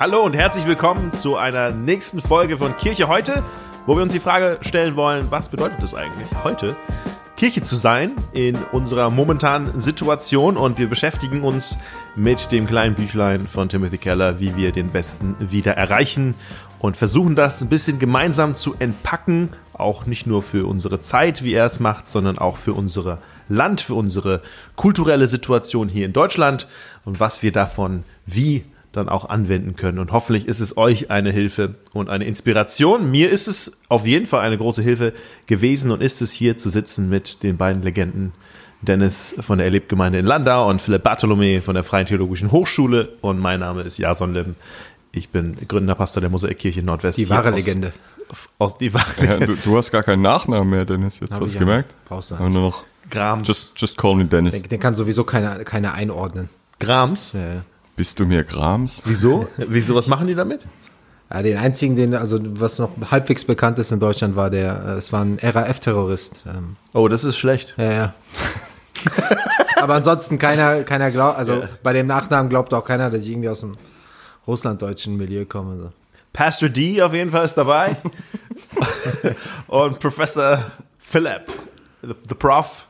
Hallo und herzlich willkommen zu einer nächsten Folge von Kirche heute, wo wir uns die Frage stellen wollen, was bedeutet es eigentlich heute, Kirche zu sein in unserer momentanen Situation? Und wir beschäftigen uns mit dem kleinen Büchlein von Timothy Keller, wie wir den Westen wieder erreichen und versuchen das ein bisschen gemeinsam zu entpacken, auch nicht nur für unsere Zeit, wie er es macht, sondern auch für unsere Land, für unsere kulturelle Situation hier in Deutschland und was wir davon wie dann auch anwenden können. Und hoffentlich ist es euch eine Hilfe und eine Inspiration. Mir ist es auf jeden Fall eine große Hilfe gewesen und ist es hier zu sitzen mit den beiden Legenden Dennis von der Erlebgemeinde in Landau und Philipp Bartholomä von der Freien Theologischen Hochschule. Und mein Name ist Jason Lim. Ich bin gründender Pastor der Mosaikkirche Nordwest. Die wahre Legende. Aus die wahre Ja, du, du hast gar keinen Nachnamen mehr, Dennis. Jetzt Hab hast du ja. gemerkt. Brauchst du Aber nur noch Grams. just, just call me Dennis. Den, den kann sowieso keiner, keiner einordnen. Grams? Ja, ja. Bist du mir Grams? Wieso? Wieso? Was machen die damit? Ja, den einzigen, den, also was noch halbwegs bekannt ist in Deutschland, war der, äh, es war ein RAF-Terrorist. Ähm, Oh, das ist schlecht. ja, ja. Aber ansonsten keiner, keiner glaubt, also Ja. bei dem Nachnamen glaubt auch keiner, dass ich irgendwie aus dem russlanddeutschen Milieu komme. So. Pastor D auf jeden Fall ist dabei. und Professor Philip, the, the Prof.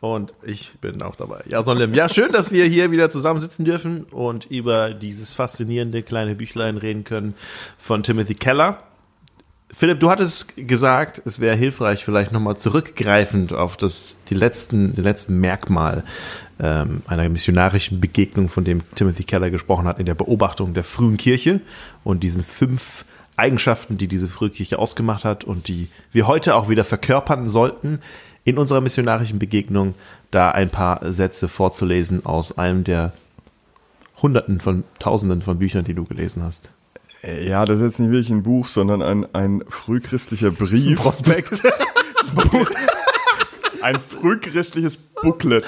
Und ich bin auch dabei. Ja, Sonlim. Ja, schön, dass wir hier wieder zusammensitzen dürfen und über dieses faszinierende kleine Büchlein reden können von Timothy Keller. Philipp, du hattest gesagt, es wäre hilfreich, vielleicht nochmal zurückgreifend auf das, die letzten, den letzten Merkmal ähm, einer missionarischen Begegnung, von dem Timothy Keller gesprochen hat, in der Beobachtung der frühen Kirche und diesen fünf Eigenschaften, die diese frühe Kirche ausgemacht hat und die wir heute auch wieder verkörpern sollten in unserer missionarischen Begegnung, da ein paar Sätze vorzulesen aus einem der Hunderten von Tausenden von Büchern, die du gelesen hast. Ja, das ist jetzt nicht wirklich ein Buch, sondern ein, ein frühchristlicher Brief. Prospekt. Ein frühchristliches Booklet.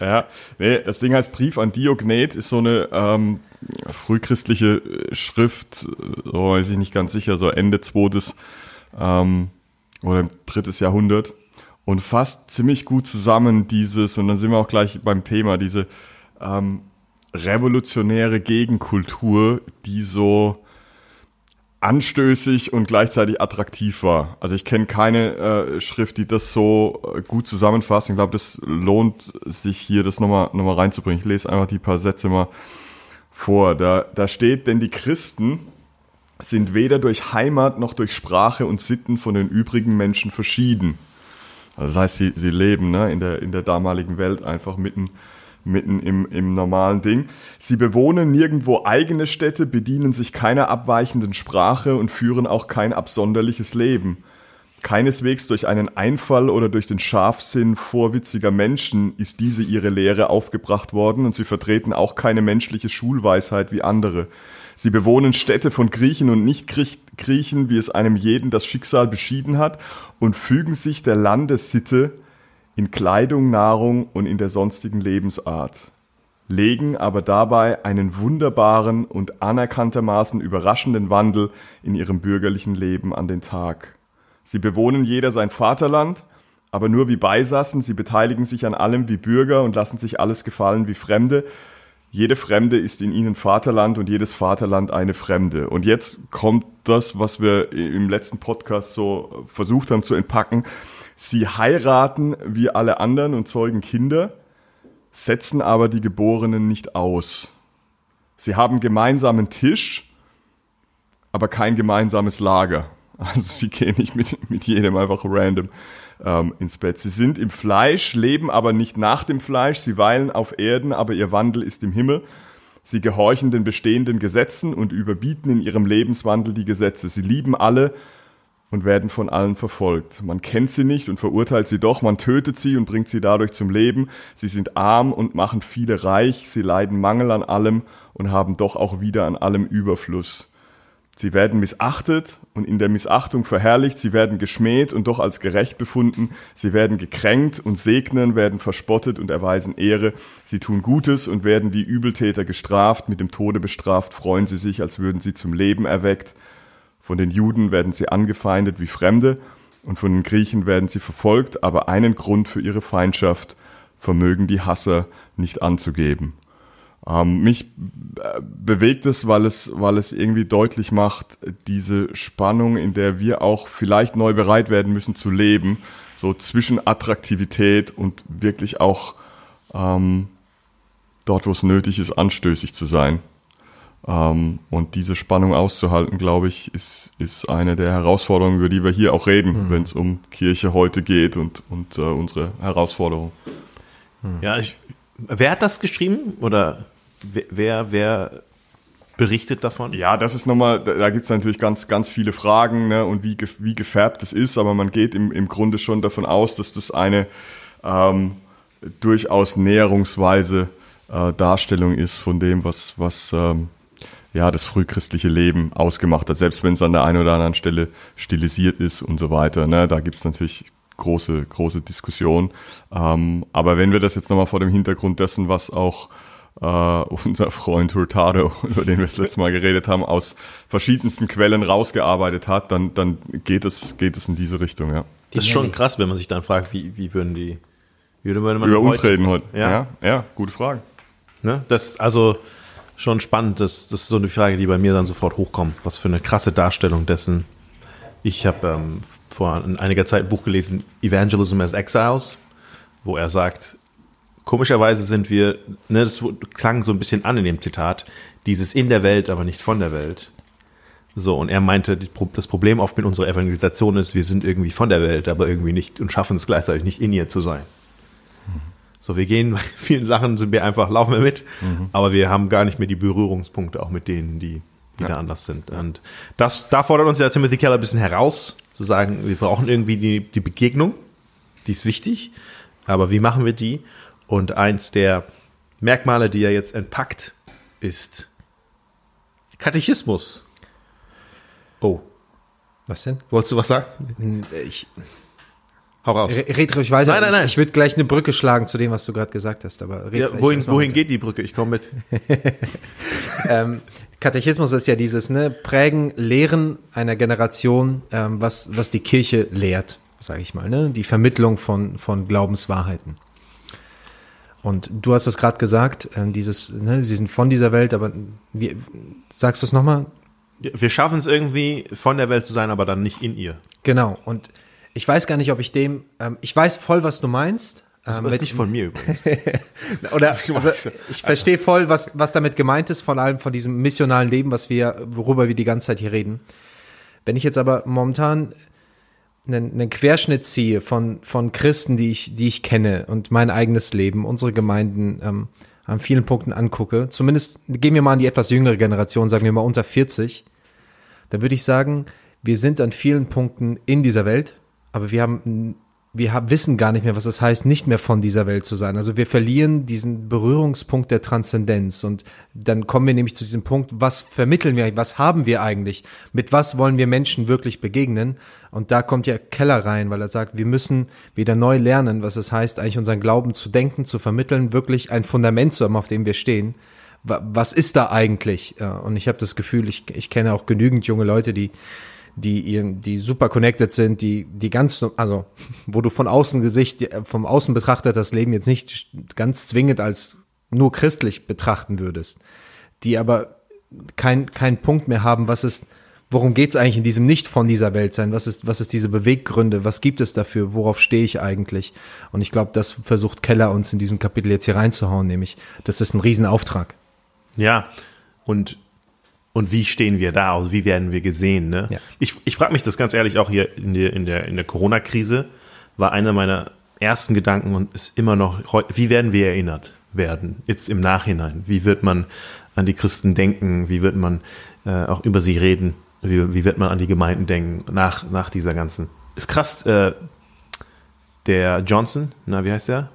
Ja, nee, das Ding heißt Brief an Diognet, ist so eine ähm, frühchristliche äh, Schrift, so weiß ich nicht ganz sicher, so Ende zweites ähm, oder drittes Jahrhundert und fasst ziemlich gut zusammen dieses, und dann sind wir auch gleich beim Thema, diese ähm, revolutionäre Gegenkultur, die so anstößig und gleichzeitig attraktiv war. Also ich kenne keine äh, Schrift, die das so äh, gut zusammenfasst. Ich glaube, das lohnt sich hier, das nochmal noch mal reinzubringen. Ich lese einfach die paar Sätze mal vor. Da, da steht, denn die Christen sind weder durch Heimat noch durch Sprache und Sitten von den übrigen Menschen verschieden. Also das heißt, sie, sie leben ne, in, der, in der damaligen Welt einfach mitten, mitten im, im normalen Ding. Sie bewohnen nirgendwo eigene Städte, bedienen sich keiner abweichenden Sprache und führen auch kein absonderliches Leben. Keineswegs durch einen Einfall oder durch den Scharfsinn vorwitziger Menschen ist diese ihre Lehre aufgebracht worden und sie vertreten auch keine menschliche Schulweisheit wie andere. Sie bewohnen Städte von Griechen und Nicht-Griechen, wie es einem jeden das Schicksal beschieden hat, und fügen sich der Landessitte in Kleidung, Nahrung und in der sonstigen Lebensart, legen aber dabei einen wunderbaren und anerkanntermaßen überraschenden Wandel in ihrem bürgerlichen Leben an den Tag. Sie bewohnen jeder sein Vaterland, aber nur wie Beisassen, sie beteiligen sich an allem wie Bürger und lassen sich alles gefallen wie Fremde. Jede Fremde ist in ihnen Vaterland und jedes Vaterland eine Fremde. Und jetzt kommt das, was wir im letzten Podcast so versucht haben zu entpacken. Sie heiraten wie alle anderen und zeugen Kinder, setzen aber die Geborenen nicht aus. Sie haben gemeinsamen Tisch, aber kein gemeinsames Lager. Also sie gehen nicht mit, mit jedem einfach random ähm, ins Bett. Sie sind im Fleisch, leben aber nicht nach dem Fleisch. Sie weilen auf Erden, aber ihr Wandel ist im Himmel. Sie gehorchen den bestehenden Gesetzen und überbieten in ihrem Lebenswandel die Gesetze. Sie lieben alle und werden von allen verfolgt. Man kennt sie nicht und verurteilt sie doch, man tötet sie und bringt sie dadurch zum Leben. Sie sind arm und machen viele reich, sie leiden Mangel an allem und haben doch auch wieder an allem Überfluss. Sie werden missachtet und in der Missachtung verherrlicht, sie werden geschmäht und doch als gerecht befunden, sie werden gekränkt und segnen, werden verspottet und erweisen Ehre, sie tun Gutes und werden wie Übeltäter gestraft, mit dem Tode bestraft, freuen sie sich, als würden sie zum Leben erweckt. Von den Juden werden sie angefeindet wie Fremde und von den Griechen werden sie verfolgt, aber einen Grund für ihre Feindschaft vermögen die Hasser nicht anzugeben. Ähm, mich äh, bewegt es, weil es, weil es irgendwie deutlich macht, diese Spannung, in der wir auch vielleicht neu bereit werden müssen zu leben, so zwischen Attraktivität und wirklich auch ähm, dort, wo es nötig ist, anstößig zu sein. Ähm, und diese Spannung auszuhalten, glaube ich, ist, ist eine der Herausforderungen, über die wir hier auch reden, mhm. wenn es um Kirche heute geht und, und äh, unsere Herausforderungen. Ja, ich, wer hat das geschrieben? Oder wer, wer berichtet davon? Ja, das ist nochmal, da, gibt es natürlich ganz, ganz viele Fragen ne, und wie, wie gefärbt es ist, aber man geht im, im Grunde schon davon aus, dass das eine ähm, durchaus näherungsweise äh, Darstellung ist von dem, was, was ähm, ja, das frühchristliche Leben ausgemacht hat, selbst wenn es an der einen oder anderen Stelle stilisiert ist und so weiter. Ne, da gibt es natürlich große, große Diskussion. Ähm, aber wenn wir das jetzt nochmal vor dem Hintergrund dessen, was auch äh, unser Freund Hurtado, über den wir das letzte Mal geredet haben, aus verschiedensten Quellen rausgearbeitet hat, dann, dann geht es, geht es in diese Richtung, ja. Das ist schon krass, wenn man sich dann fragt, wie, wie würden die, wie würde man über uns reden heute? Ja. ja, ja, gute Frage. Ne? Das, also, schon spannend, das, das ist so eine Frage, die bei mir dann sofort hochkommt. Was für eine krasse Darstellung dessen. Ich habe ähm, vor einiger Zeit ein Buch gelesen, Evangelism as Exiles, wo er sagt, komischerweise sind wir, ne, das klang so ein bisschen an in dem Zitat, dieses in der Welt, aber nicht von der Welt. So, und er meinte, das Problem oft mit unserer Evangelisation ist, wir sind irgendwie von der Welt, aber irgendwie nicht und schaffen es gleichzeitig nicht in ihr zu sein. So, wir gehen, bei vielen Sachen sind wir einfach, laufen wir mit, mhm. aber wir haben gar nicht mehr die Berührungspunkte auch mit denen, die, die ja. da anders sind. Und das, da fordert uns ja Timothy Keller ein bisschen heraus, zu sagen, wir brauchen irgendwie die, die Begegnung, die ist wichtig, aber wie machen wir die? Und eins der Merkmale, die er jetzt entpackt, ist Katechismus. Oh. Was denn? Wolltest du was sagen? Ich. Hau raus. Red ruhig weiter. Nein, nein, nein. Ich, ich würde gleich eine Brücke schlagen zu dem, was du gerade gesagt hast. Aber ja, wohin, wohin geht die Brücke? Ich komme mit. ähm, Katechismus ist ja dieses ne, Prägen, Lehren einer Generation, ähm, was, was die Kirche lehrt, sage ich mal. Ne? Die Vermittlung von, von Glaubenswahrheiten. Und du hast es gerade gesagt, äh, dieses, ne, sie sind von dieser Welt, aber wie, sagst du es nochmal? Wir schaffen es irgendwie, von der Welt zu sein, aber dann nicht in ihr. Genau. Und ich weiß gar nicht, ob ich dem, ähm, ich weiß voll, was du meinst. Das ähm, ist nicht von mir übrigens. Oder also, ich verstehe voll, was, was damit gemeint ist, von allem von diesem missionalen Leben, was wir, worüber wir die ganze Zeit hier reden. Wenn ich jetzt aber momentan einen, einen Querschnitt ziehe von, von Christen, die ich, die ich kenne und mein eigenes Leben, unsere Gemeinden ähm, an vielen Punkten angucke, zumindest gehen wir mal an die etwas jüngere Generation, sagen wir mal unter 40, dann würde ich sagen, wir sind an vielen Punkten in dieser Welt, aber wir haben wir haben, wissen gar nicht mehr, was es heißt, nicht mehr von dieser Welt zu sein. Also wir verlieren diesen Berührungspunkt der Transzendenz und dann kommen wir nämlich zu diesem Punkt, was vermitteln wir, was haben wir eigentlich, mit was wollen wir Menschen wirklich begegnen? Und da kommt ja Keller rein, weil er sagt, wir müssen wieder neu lernen, was es heißt, eigentlich unseren Glauben zu denken, zu vermitteln, wirklich ein Fundament zu haben, auf dem wir stehen. Was ist da eigentlich? Und ich habe das Gefühl, ich, ich kenne auch genügend junge Leute, die die, die super connected sind, die, die ganz, also, wo du von außen Gesicht, vom Außen betrachtet das Leben jetzt nicht ganz zwingend als nur christlich betrachten würdest, die aber kein, kein Punkt mehr haben, was ist, worum geht's eigentlich in diesem nicht von dieser Welt sein? Was ist, was ist diese Beweggründe? Was gibt es dafür? Worauf stehe ich eigentlich? Und ich glaube, das versucht Keller uns in diesem Kapitel jetzt hier reinzuhauen, nämlich, das ist ein Riesenauftrag. Ja, und und wie stehen wir da? Also wie werden wir gesehen? Ne? Ja. Ich, ich frage mich das ganz ehrlich auch hier in der, in der, in der Corona-Krise, war einer meiner ersten Gedanken und ist immer noch, wie werden wir erinnert werden, jetzt im Nachhinein? Wie wird man an die Christen denken? Wie wird man äh, auch über sie reden? Wie, wie wird man an die Gemeinden denken nach, nach dieser ganzen? Ist krass, äh, der Johnson, na, wie heißt der?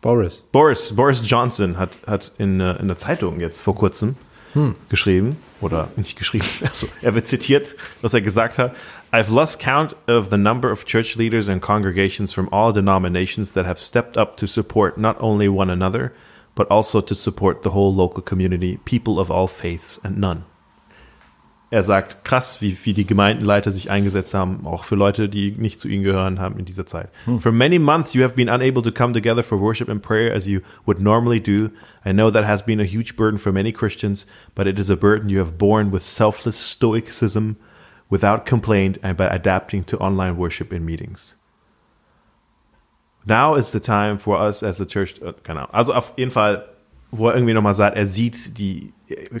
Boris. Boris, Boris Johnson hat, hat in, äh, in der Zeitung jetzt vor kurzem hm. geschrieben, oder nicht geschrieben, also er wird zitiert, was er gesagt hat. I've lost count of the number of church leaders and congregations from all denominations that have stepped up to support not only one another, but also to support the whole local community, people of all faiths and none. Er sagt, krass, wie, wie die Gemeindenleiter sich eingesetzt haben, auch für Leute, die nicht zu ihnen gehören haben in dieser Zeit. For many months you have been unable to come together for worship and prayer as you would normally do. I know that has been a huge burden for many Christians, but it is a burden you have borne with selfless stoicism, without complaint, and by adapting to online worship in meetings. Now is the time for us as a church, keine Ahnung. Also auf jeden Fall, wo er irgendwie nochmal sagt, er sieht die,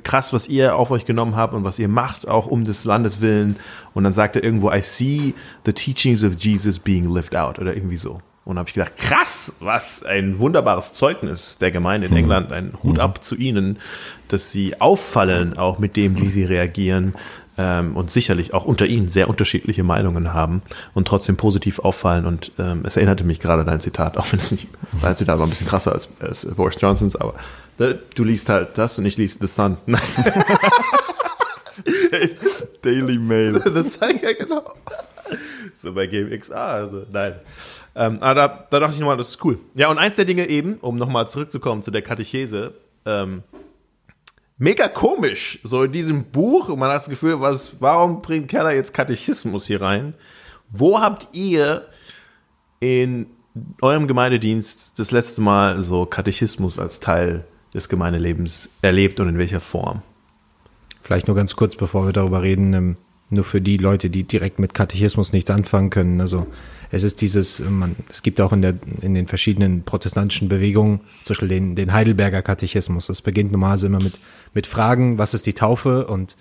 krass, was ihr auf euch genommen habt und was ihr macht, auch um des Landes willen. Und dann sagt er irgendwo, I see the teachings of Jesus being lived out oder irgendwie so. Und habe ich gedacht, krass, was ein wunderbares Zeugnis der Gemeinde in England, ein Hut ab zu ihnen, dass sie auffallen, auch mit dem, wie sie reagieren ähm, und sicherlich auch unter ihnen sehr unterschiedliche Meinungen haben und trotzdem positiv auffallen. Und ähm, es erinnerte mich gerade an dein Zitat, auch wenn es nicht, dein Zitat war ein bisschen krasser als, als Boris Johnsons, aber du liest halt das und ich liest The Sun. Daily Mail. das sei ja genau. So bei GameXA, also nein. Ähm, aber da, da dachte ich nochmal, das ist cool. Ja, und eins der Dinge eben, um nochmal zurückzukommen zu der Katechese, ähm, mega komisch, so in diesem Buch, und man hat das Gefühl, was, warum bringt Keller jetzt Katechismus hier rein? Wo habt ihr in eurem Gemeindedienst das letzte Mal so Katechismus als Teil des Gemeindelebens erlebt und in welcher Form? Vielleicht nur ganz kurz, bevor wir darüber reden, ähm, nur für die Leute, die direkt mit Katechismus nichts anfangen können. Also es ist dieses, man, es gibt auch in, der, in den verschiedenen protestantischen Bewegungen, zum Beispiel den, den Heidelberger Katechismus. Das beginnt normalerweise immer mit, mit Fragen, was ist die Taufe? Und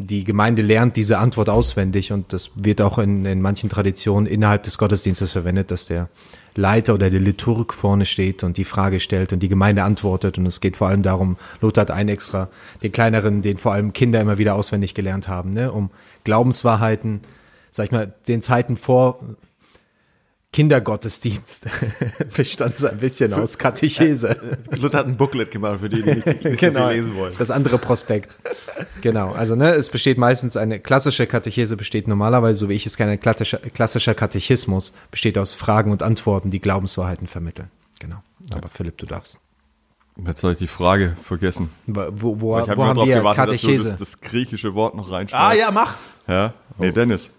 die Gemeinde lernt diese Antwort auswendig und das wird auch in, in manchen Traditionen innerhalb des Gottesdienstes verwendet, dass der Leiter oder der Liturg vorne steht und die Frage stellt und die Gemeinde antwortet. Und es geht vor allem darum, Lothar hat einen extra, den kleineren, den vor allem Kinder immer wieder auswendig gelernt haben, ne, um Glaubenswahrheiten, sag ich mal, den Zeiten vor Kindergottesdienst bestand so ein bisschen aus Katechese. Luther hat ein Booklet gemacht für die, die nicht, nicht so viel genau, lesen wollen. das andere Prospekt. Genau, also ne, es besteht meistens eine klassische Katechese besteht normalerweise, so wie ich es kenne, klassischer, klassischer Katechismus besteht aus Fragen und Antworten, die Glaubenswahrheiten vermitteln. Genau. Aber Philipp, du darfst. Jetzt habe ich die Frage vergessen. Wo, wo, Ich habe wo haben darauf wir gewartet, Katechese? dass du das, das griechische Wort noch reinschmeißt. Ah ja, mach. Ja? Nee, Dennis.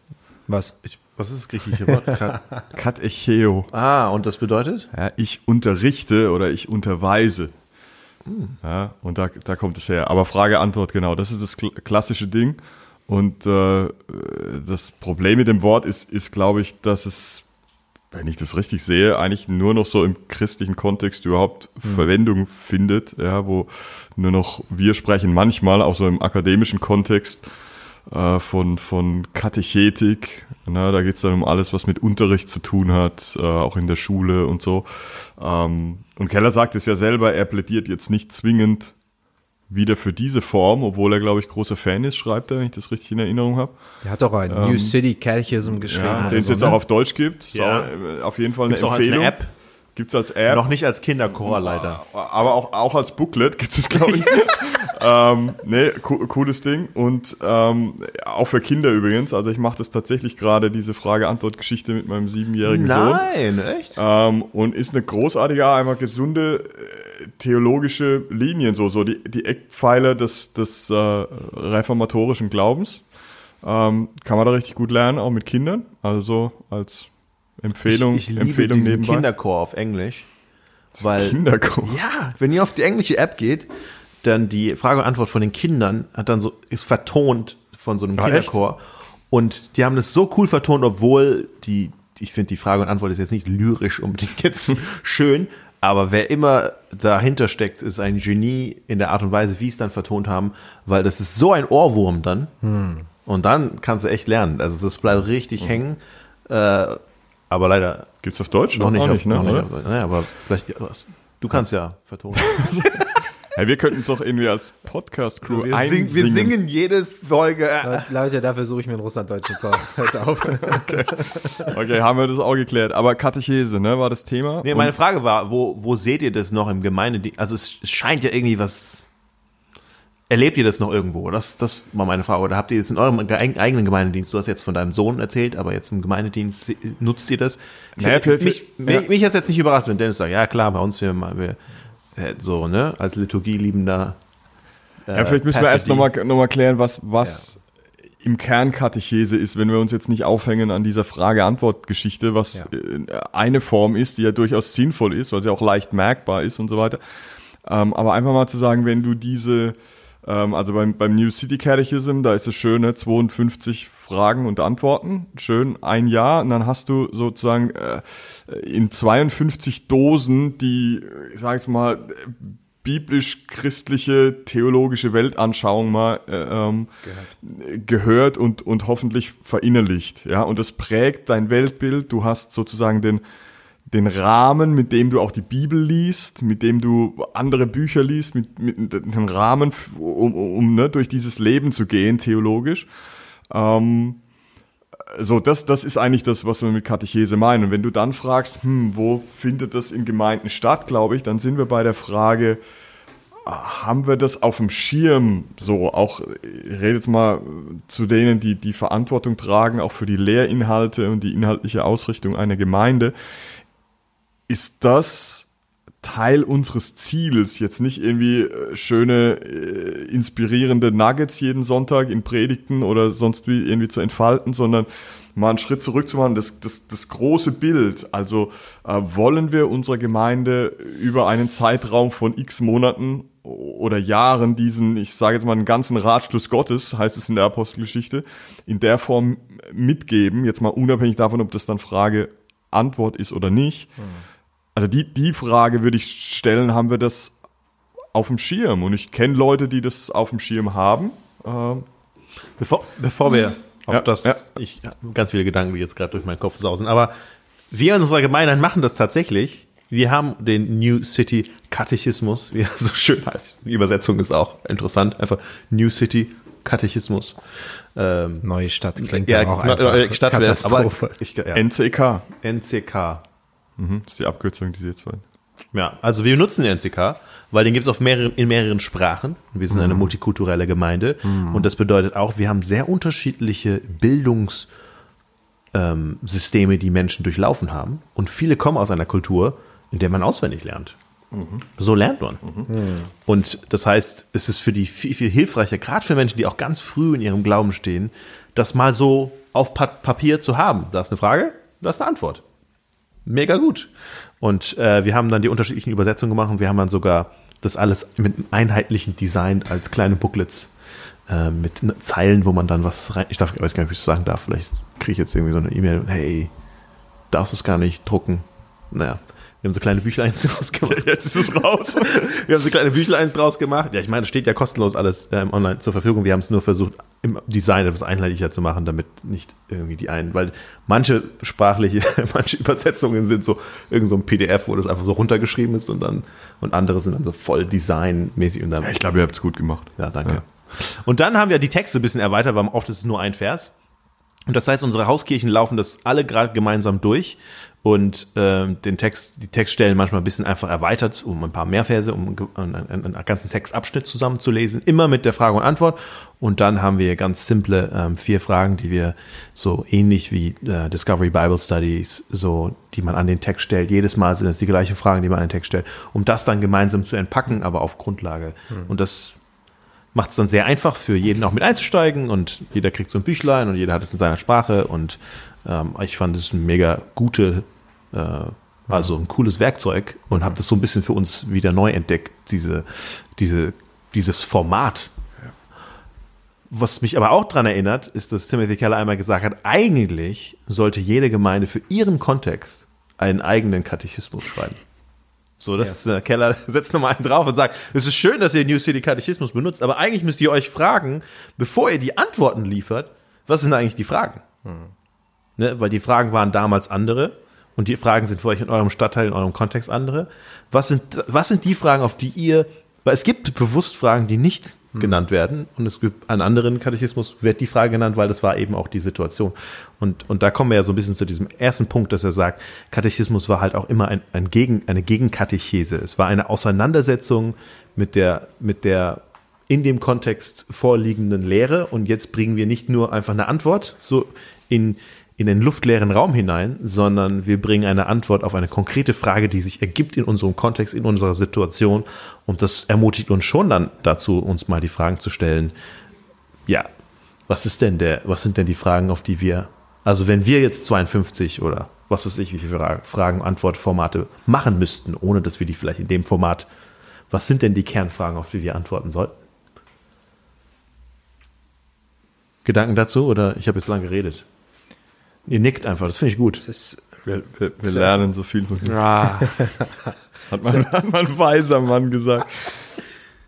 Was? Ich, was ist das griechische Wort? Kat- Katecheo. ah, und das bedeutet? Ja, ich unterrichte oder ich unterweise. Ja, und da, da kommt es her. Aber Frage, Antwort, genau. Das ist das kl- klassische Ding. Und äh, das Problem mit dem Wort ist, ist glaube ich, dass es, wenn ich das richtig sehe, eigentlich nur noch so im christlichen Kontext überhaupt Verwendung findet, ja, wo nur noch wir sprechen manchmal, auch so im akademischen Kontext, äh, von, von Katechetik. Ne, da geht es dann um alles, was mit Unterricht zu tun hat, äh, auch in der Schule und so. Ähm, und Keller sagt es ja selber, er plädiert jetzt nicht zwingend wieder für diese Form, obwohl er, glaube ich, großer Fan ist, schreibt er, wenn ich das richtig in Erinnerung habe. Er hat auch ein New City Catechism geschrieben. Ja, den es so, jetzt ne? auch auf Deutsch gibt. Ja. auch, äh, auf jeden Fall eine Gibt's auch als Empfehlung. eine App? Gibt's als App. Noch nicht als Kinderchor leider. Aber auch, auch als Booklet gibt es, glaube ich. ähm, nee, co cooles Ding. Und ähm, auch für Kinder übrigens. Also ich mache das tatsächlich gerade, diese Frage-Antwort-Geschichte mit meinem siebenjährigen Sohn. Nein, echt? Ähm, und ist eine großartige, einmal gesunde äh, theologische Linien, so, so die, die Eckpfeiler des, des äh, reformatorischen Glaubens. Ähm, kann man da richtig gut lernen, auch mit Kindern. Also so als Empfehlung, ich, ich liebe Empfehlung diesen nebenbei. Kinderchor auf Englisch. Weil, Kinderchor. ja, wenn ihr auf die englische App geht, dann die Frage und Antwort von den Kindern hat dann so, ist vertont von so einem Ah, Kinderchor. Und die haben das so cool vertont, obwohl die, ich finde, die Frage und Antwort ist jetzt nicht lyrisch unbedingt jetzt schön, aber wer immer dahinter steckt, ist ein Genie in der Art und Weise, wie sie es dann vertont haben, weil das ist so ein Ohrwurm dann. Und dann kannst du echt lernen. Also das bleibt richtig hängen. Äh, aber leider Gibt's auf Deutsch? noch nicht, Auch auf, ne, noch nicht auf, naja, aber vielleicht ja, was. Du kannst ja vertonen. Hey, wir könnten es doch irgendwie als Podcast-Crew wir, sing, einsingen. wir singen jede Folge. Leute, dafür suche ich mir einen russlanddeutschen Chor. Hört auf. Okay, haben wir das auch geklärt. Aber Katechese, ne, war das Thema. Nee, meine Frage war, wo, wo seht ihr das noch im Gemeindedienst? Also es, es scheint ja irgendwie was. Erlebt ihr das noch irgendwo? Das, das war meine Frage. Oder habt ihr es in eurem ge- eigenen Gemeindedienst? Du hast jetzt von deinem Sohn erzählt, aber jetzt im Gemeindedienst nutzt ihr das? Ich, Naja, für- für- mich mich, ja. mich hat jetzt nicht überrascht, wenn Dennis sagt, ja klar, bei uns wir, wir so, ne, als liturgieliebender. ja, vielleicht müssen wir erst nochmal noch mal klären, was, was im Kern Katechese ist, wenn wir uns jetzt nicht aufhängen an dieser Frage-Antwort-Geschichte, was Ja. äh, eine Form ist, die ja durchaus sinnvoll ist, weil sie auch leicht merkbar ist und so weiter. Ähm, aber einfach mal zu sagen, wenn du diese, ähm, also beim, beim New City Catechism, da ist es schön, ne, 52 Fragen und Antworten, schön ein Jahr, und dann hast du sozusagen äh, in 52 Dosen die, ich sage jetzt mal, biblisch-christliche theologische Weltanschauung mal äh, ähm, gehört und, und hoffentlich verinnerlicht. Ja, und das prägt dein Weltbild. Du hast sozusagen den, den Rahmen, mit dem du auch die Bibel liest, mit dem du andere Bücher liest, mit, mit den Rahmen, f- um, um ne, durch dieses Leben zu gehen, theologisch. Ähm, so, das, das ist eigentlich das, was wir mit Katechese meinen. Und wenn du dann fragst, hm, wo findet das in Gemeinden statt, glaube ich, dann sind wir bei der Frage, ah, haben wir das auf dem Schirm so, auch, ich rede jetzt mal zu denen, die die Verantwortung tragen, auch für die Lehrinhalte und die inhaltliche Ausrichtung einer Gemeinde. Ist das Teil unseres Ziels, jetzt nicht irgendwie äh, schöne, äh, inspirierende Nuggets jeden Sonntag in Predigten oder sonst wie irgendwie zu entfalten, sondern mal einen Schritt zurück zu machen, das, das, das große Bild. Also äh, wollen wir unserer Gemeinde über einen Zeitraum von x Monaten oder Jahren diesen, ich sage jetzt mal, einen ganzen Ratschluss Gottes, heißt es in der Apostelgeschichte, in der Form mitgeben, jetzt mal unabhängig davon, ob das dann Frage Antwort ist oder nicht. Also die, die Frage würde ich stellen, haben wir das auf dem Schirm? Und ich kenne Leute, die das auf dem Schirm haben. Ähm, Bevor, bevor wir auf Ja, das, ja. ich habe ganz viele Gedanken, die jetzt gerade durch meinen Kopf sausen, aber wir in unserer Gemeinheit machen das tatsächlich. Wir haben den New City Katechismus, wie er so schön heißt. Die Übersetzung ist auch interessant. Einfach New City Katechismus. Ähm, Neue Stadt klingt ja, auch einfach Stadt wäre- Katastrophe. Aber ich, ja, NCK. NCK. Mhm, das ist die Abkürzung, die sie jetzt wollen. Ja, also wir nutzen den NCK, weil den gibt es mehreren, in mehreren Sprachen. Wir sind eine multikulturelle Gemeinde und das bedeutet auch, wir haben sehr unterschiedliche Bildungssysteme, ähm, die Menschen durchlaufen haben und viele kommen aus einer Kultur, in der man auswendig lernt. So lernt man. Und das heißt, es ist für die viel, viel hilfreicher, gerade für Menschen, die auch ganz früh in ihrem Glauben stehen, das mal so auf Pa- Papier zu haben. Da ist eine Frage, da ist eine Antwort mega gut. Und äh, wir haben dann die unterschiedlichen Übersetzungen gemacht und wir haben dann sogar das alles mit einem einheitlichen Design als kleine Booklets äh, mit Zeilen, wo man dann was rein. Ich darf, ich weiß gar nicht, ob ich das sagen darf. Vielleicht kriege ich jetzt irgendwie so eine E-Mail, hey, darfst du es gar nicht drucken? Naja. Wir haben so kleine Büchleins draus gemacht. Jetzt ist es raus. Wir haben so kleine Büchleins draus gemacht. Ja, ich meine, es steht ja kostenlos alles ähm, online zur Verfügung. Wir haben es nur versucht, im Design etwas einheitlicher zu machen, damit nicht irgendwie die einen, weil manche sprachliche, manche Übersetzungen sind so irgend so ein PDF, wo das einfach so runtergeschrieben ist und dann und andere sind dann so voll designmäßig und dann ich glaube, ihr habt es gut gemacht. ja, danke. Und dann haben wir die Texte ein bisschen erweitert, weil oft ist es nur ein Vers. Und das heißt, unsere Hauskirchen laufen das alle gerade gemeinsam durch und ähm, den Text, die Textstellen manchmal ein bisschen einfach erweitert, um ein paar mehr Verse, um einen, einen, einen ganzen Textabschnitt zusammenzulesen, immer mit der Frage und Antwort. Und dann haben wir ganz simple ähm, vier Fragen, die wir so ähnlich wie äh, Discovery Bible Studies, so die man an den Text stellt. Jedes Mal sind es die gleichen Fragen, die man an den Text stellt, um das dann gemeinsam zu entpacken, aber auf Grundlage. Und das macht es dann sehr einfach für jeden auch mit einzusteigen und jeder kriegt so ein Büchlein und jeder hat es in seiner Sprache und ähm, ich fand es ein mega gute, äh, also ein cooles Werkzeug und habe das so ein bisschen für uns wieder neu entdeckt, diese, diese, dieses Format. Was mich aber auch daran erinnert, ist, dass Timothy Keller einmal gesagt hat, eigentlich sollte jede Gemeinde für ihren Kontext einen eigenen Katechismus schreiben. So, das ist, äh, Keller setzt nochmal einen drauf und sagt, es ist schön, dass ihr New City Katechismus benutzt, aber eigentlich müsst ihr euch fragen, bevor ihr die Antworten liefert, was sind eigentlich die Fragen? Ne, weil die Fragen waren damals andere und die Fragen sind für euch in eurem Stadtteil, in eurem Kontext andere. Was sind, was sind die Fragen, auf die ihr, weil es gibt bewusst Fragen, die nicht genannt werden und es gibt einen anderen Katechismus, wird die Frage genannt, weil das war eben auch die Situation. Und, und da kommen wir ja so ein bisschen zu diesem ersten Punkt, dass er sagt, Katechismus war halt auch immer ein, ein Gegen, eine Gegenkatechese. Es war eine Auseinandersetzung mit der, mit der in dem Kontext vorliegenden Lehre und jetzt bringen wir nicht nur einfach eine Antwort so in, in den luftleeren Raum hinein, sondern wir bringen eine Antwort auf eine konkrete Frage, die sich ergibt in unserem Kontext, in unserer Situation und das ermutigt uns schon dann dazu, uns mal die Fragen zu stellen, ja, Was ist denn der, was sind denn die Fragen, auf die wir, also wenn wir jetzt 52 oder was weiß ich, wie viele Fragen-Antwort-Formate machen müssten, ohne dass wir die vielleicht in dem Format, was sind denn die Kernfragen, auf die wir antworten sollten? Gedanken dazu oder ich habe jetzt lange geredet? Ihr nickt einfach, das finde ich gut. Ist, wir, wir, wir lernen so viel von dir. Ah. hat, man, hat man weiser Mann gesagt.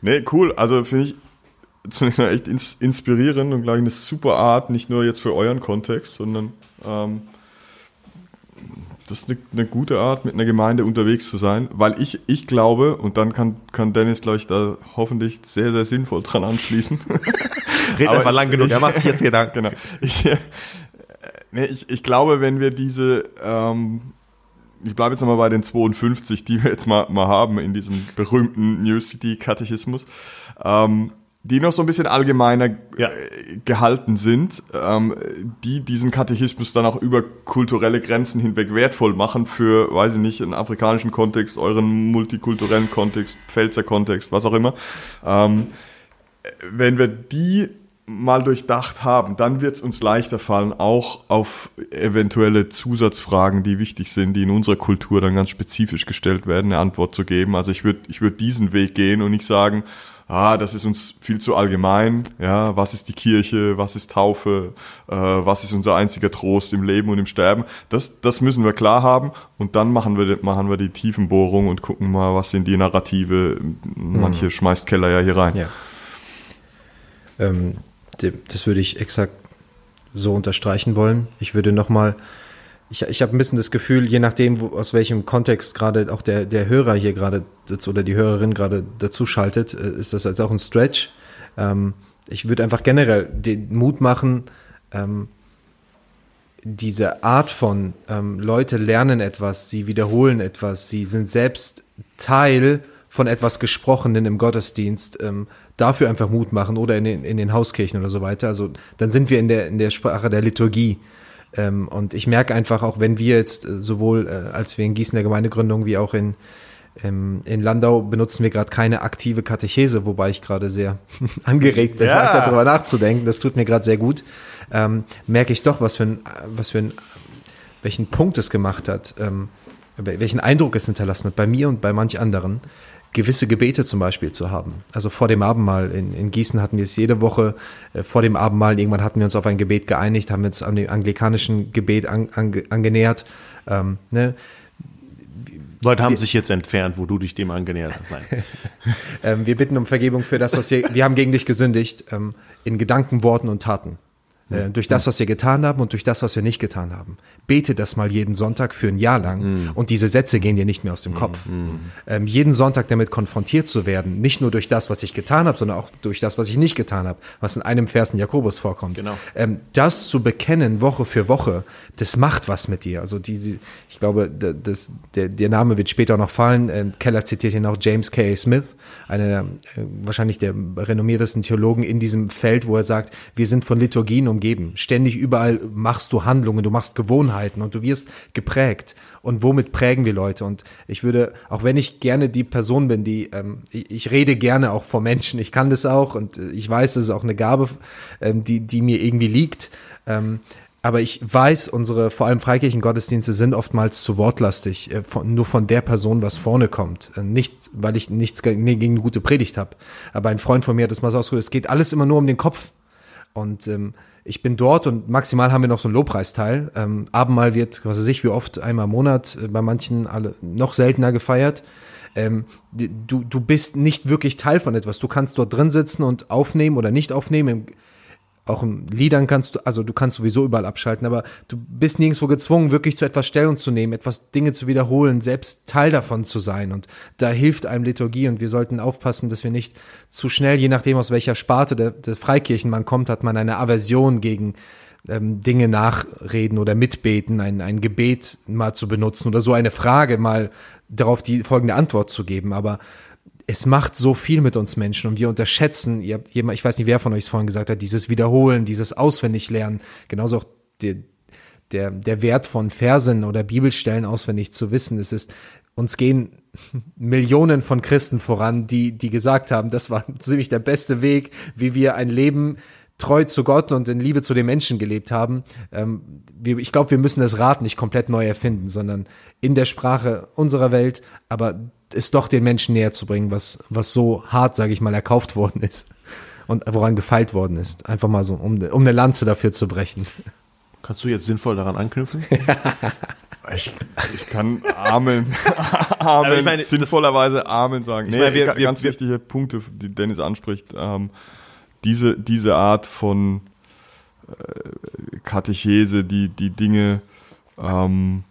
Nee, cool. Also finde ich zunächst mal echt inspirierend und glaube ich eine super Art, nicht nur jetzt für euren Kontext, sondern ähm, das ist eine, eine, gute Art, mit einer Gemeinde unterwegs zu sein, weil ich, ich glaube, und dann kann, kann Dennis, glaube ich, da hoffentlich sehr, sehr sinnvoll dran anschließen. Red einfach lang genug, er macht sich jetzt Gedanken. Genau. Ich, nee, ich, ich glaube, wenn wir diese, ähm, ich bleibe jetzt nochmal bei den 52, die wir jetzt mal, mal haben in diesem berühmten New City Katechismus, ähm, die noch so ein bisschen allgemeiner ja. Äh, gehalten sind, ähm, die diesen Katechismus dann auch über kulturelle Grenzen hinweg wertvoll machen für, weiß ich nicht, einen afrikanischen Kontext, euren multikulturellen Kontext, Pfälzer Kontext, was auch immer. Ähm, wenn wir die mal durchdacht haben, dann wird es uns leichter fallen, auch auf eventuelle Zusatzfragen, die wichtig sind, die in unserer Kultur dann ganz spezifisch gestellt werden, eine Antwort zu geben. Also ich würde ich würd diesen Weg gehen und nicht sagen, ah, das ist uns viel zu allgemein, ja, was ist die Kirche, was ist Taufe, äh, was ist unser einziger Trost im Leben und im Sterben, das, das müssen wir klar haben und dann machen wir, machen wir die Tiefenbohrung und gucken mal, was sind die Narrative, manche mhm. schmeißt Keller ja hier rein. Ja. Ähm, das würde ich exakt so unterstreichen wollen. Ich würde nochmal, ich, ich habe ein bisschen das Gefühl, je nachdem, wo, aus welchem Kontext gerade auch der, der Hörer hier gerade oder die Hörerin gerade dazu schaltet, äh, ist das als auch ein Stretch. Ähm, ich würde einfach generell den Mut machen, ähm, diese Art von ähm, Leute lernen etwas, sie wiederholen etwas, sie sind selbst Teil von etwas Gesprochenen im Gottesdienst, ähm, dafür einfach Mut machen oder in den, in den Hauskirchen oder so weiter. Also dann sind wir in der, in der Sprache der Liturgie. Ähm, und ich merke einfach, auch wenn wir jetzt äh, sowohl, äh, als wir in Gießen der Gemeindegründung wie auch in, ähm, in Landau benutzen wir gerade keine aktive Katechese, wobei ich gerade sehr angeregt bin, ja. darüber nachzudenken. Das tut mir gerade sehr gut. Ähm, merke ich doch, was für ein, was für ein, welchen Punkt es gemacht hat, ähm, welchen Eindruck es hinterlassen hat bei mir und bei manch anderen gewisse Gebete zum Beispiel zu haben. Also vor dem Abendmahl in, in Gießen hatten wir es jede Woche äh, vor dem Abendmahl. Irgendwann hatten wir uns auf ein Gebet geeinigt, haben uns an dem anglikanischen Gebet an, an, angenähert. Ähm, ne? Leute haben wir, sich jetzt entfernt, wo du dich dem angenähert hast. Nein. ähm, wir bitten um Vergebung für das, was wir, wir haben gegen dich gesündigt, ähm, in Gedanken, Worten und Taten. Äh, durch das, was wir getan haben und durch das, was wir nicht getan haben. Bete das mal jeden Sonntag für ein Jahr lang mm. und diese Sätze gehen dir nicht mehr aus dem Kopf. Mm. Ähm, jeden Sonntag damit konfrontiert zu werden, nicht nur durch das, was ich getan habe, sondern auch durch das, was ich nicht getan habe, was in einem Vers in Jakobus vorkommt. Genau. Ähm, das zu bekennen Woche für Woche, das macht was mit dir. Also die, ich glaube, das, der, der Name wird später noch fallen. Keller zitiert hier noch James K. Smith, einer äh, wahrscheinlich der renommiertesten Theologen in diesem Feld, wo er sagt, wir sind von Liturgien um umgeben. Ständig überall machst du Handlungen, du machst Gewohnheiten und du wirst geprägt. Und womit prägen wir Leute? Und ich würde, auch wenn ich gerne die Person bin, die, ähm, ich, ich, rede gerne auch vor Menschen, ich kann das auch und äh, ich weiß, das ist auch eine Gabe, ähm, die, die mir irgendwie liegt. Ähm, aber ich weiß, unsere vor allem Freikirchen-Gottesdienste sind oftmals zu wortlastig, äh, von, nur von der Person, was vorne kommt. Äh, nicht, weil ich nichts gegen, eine gute Predigt habe. Aber ein Freund von mir hat das mal so ausgedrückt, es geht alles immer nur um den Kopf. Und ähm, ich bin dort und maximal haben wir noch so ein Lobpreisteil. Ähm, Abendmahl wird, was weiß ich, wie oft, einmal im Monat, äh, bei manchen alle noch seltener gefeiert. Ähm, du, du bist nicht wirklich Teil von etwas. Du kannst dort drin sitzen und aufnehmen oder nicht aufnehmen auch im Liedern kannst du, also du kannst sowieso überall abschalten, aber du bist nirgendwo gezwungen, wirklich zu etwas Stellung zu nehmen, etwas Dinge zu wiederholen, selbst Teil davon zu sein. Und da hilft einem Liturgie und wir sollten aufpassen, dass wir nicht zu schnell, je nachdem aus welcher Sparte der, der Freikirchen man kommt, hat man eine Aversion gegen ähm, Dinge nachreden oder mitbeten, ein, ein Gebet mal zu benutzen oder so eine Frage mal darauf die folgende Antwort zu geben. Aber es macht so viel mit uns Menschen und wir unterschätzen, ihr, ich weiß nicht, wer von euch es vorhin gesagt hat, dieses Wiederholen, dieses Auswendiglernen, genauso auch der, der, der Wert von Versen oder Bibelstellen auswendig zu wissen. Es ist, uns gehen Millionen von Christen voran, die, die gesagt haben, das war ziemlich der beste Weg, wie wir ein Leben treu zu Gott und in Liebe zu den Menschen gelebt haben. Ähm, ich glaube, wir müssen das Rad nicht komplett neu erfinden, sondern in der Sprache unserer Welt, aber es doch den Menschen näher zu bringen, was, was so hart, sage ich mal, erkauft worden ist und woran gefeilt worden ist. Einfach mal so, um, um eine Lanze dafür zu brechen. Kannst du jetzt sinnvoll daran anknüpfen? Ich, ich kann Amen, Amen ich meine, sinnvollerweise Amen sagen. Ich meine, wir- ga- wir- ganz wir- wichtige Punkte, die Dennis anspricht. Ähm, diese, diese Art von äh, Katechese, die die Dinge ähm,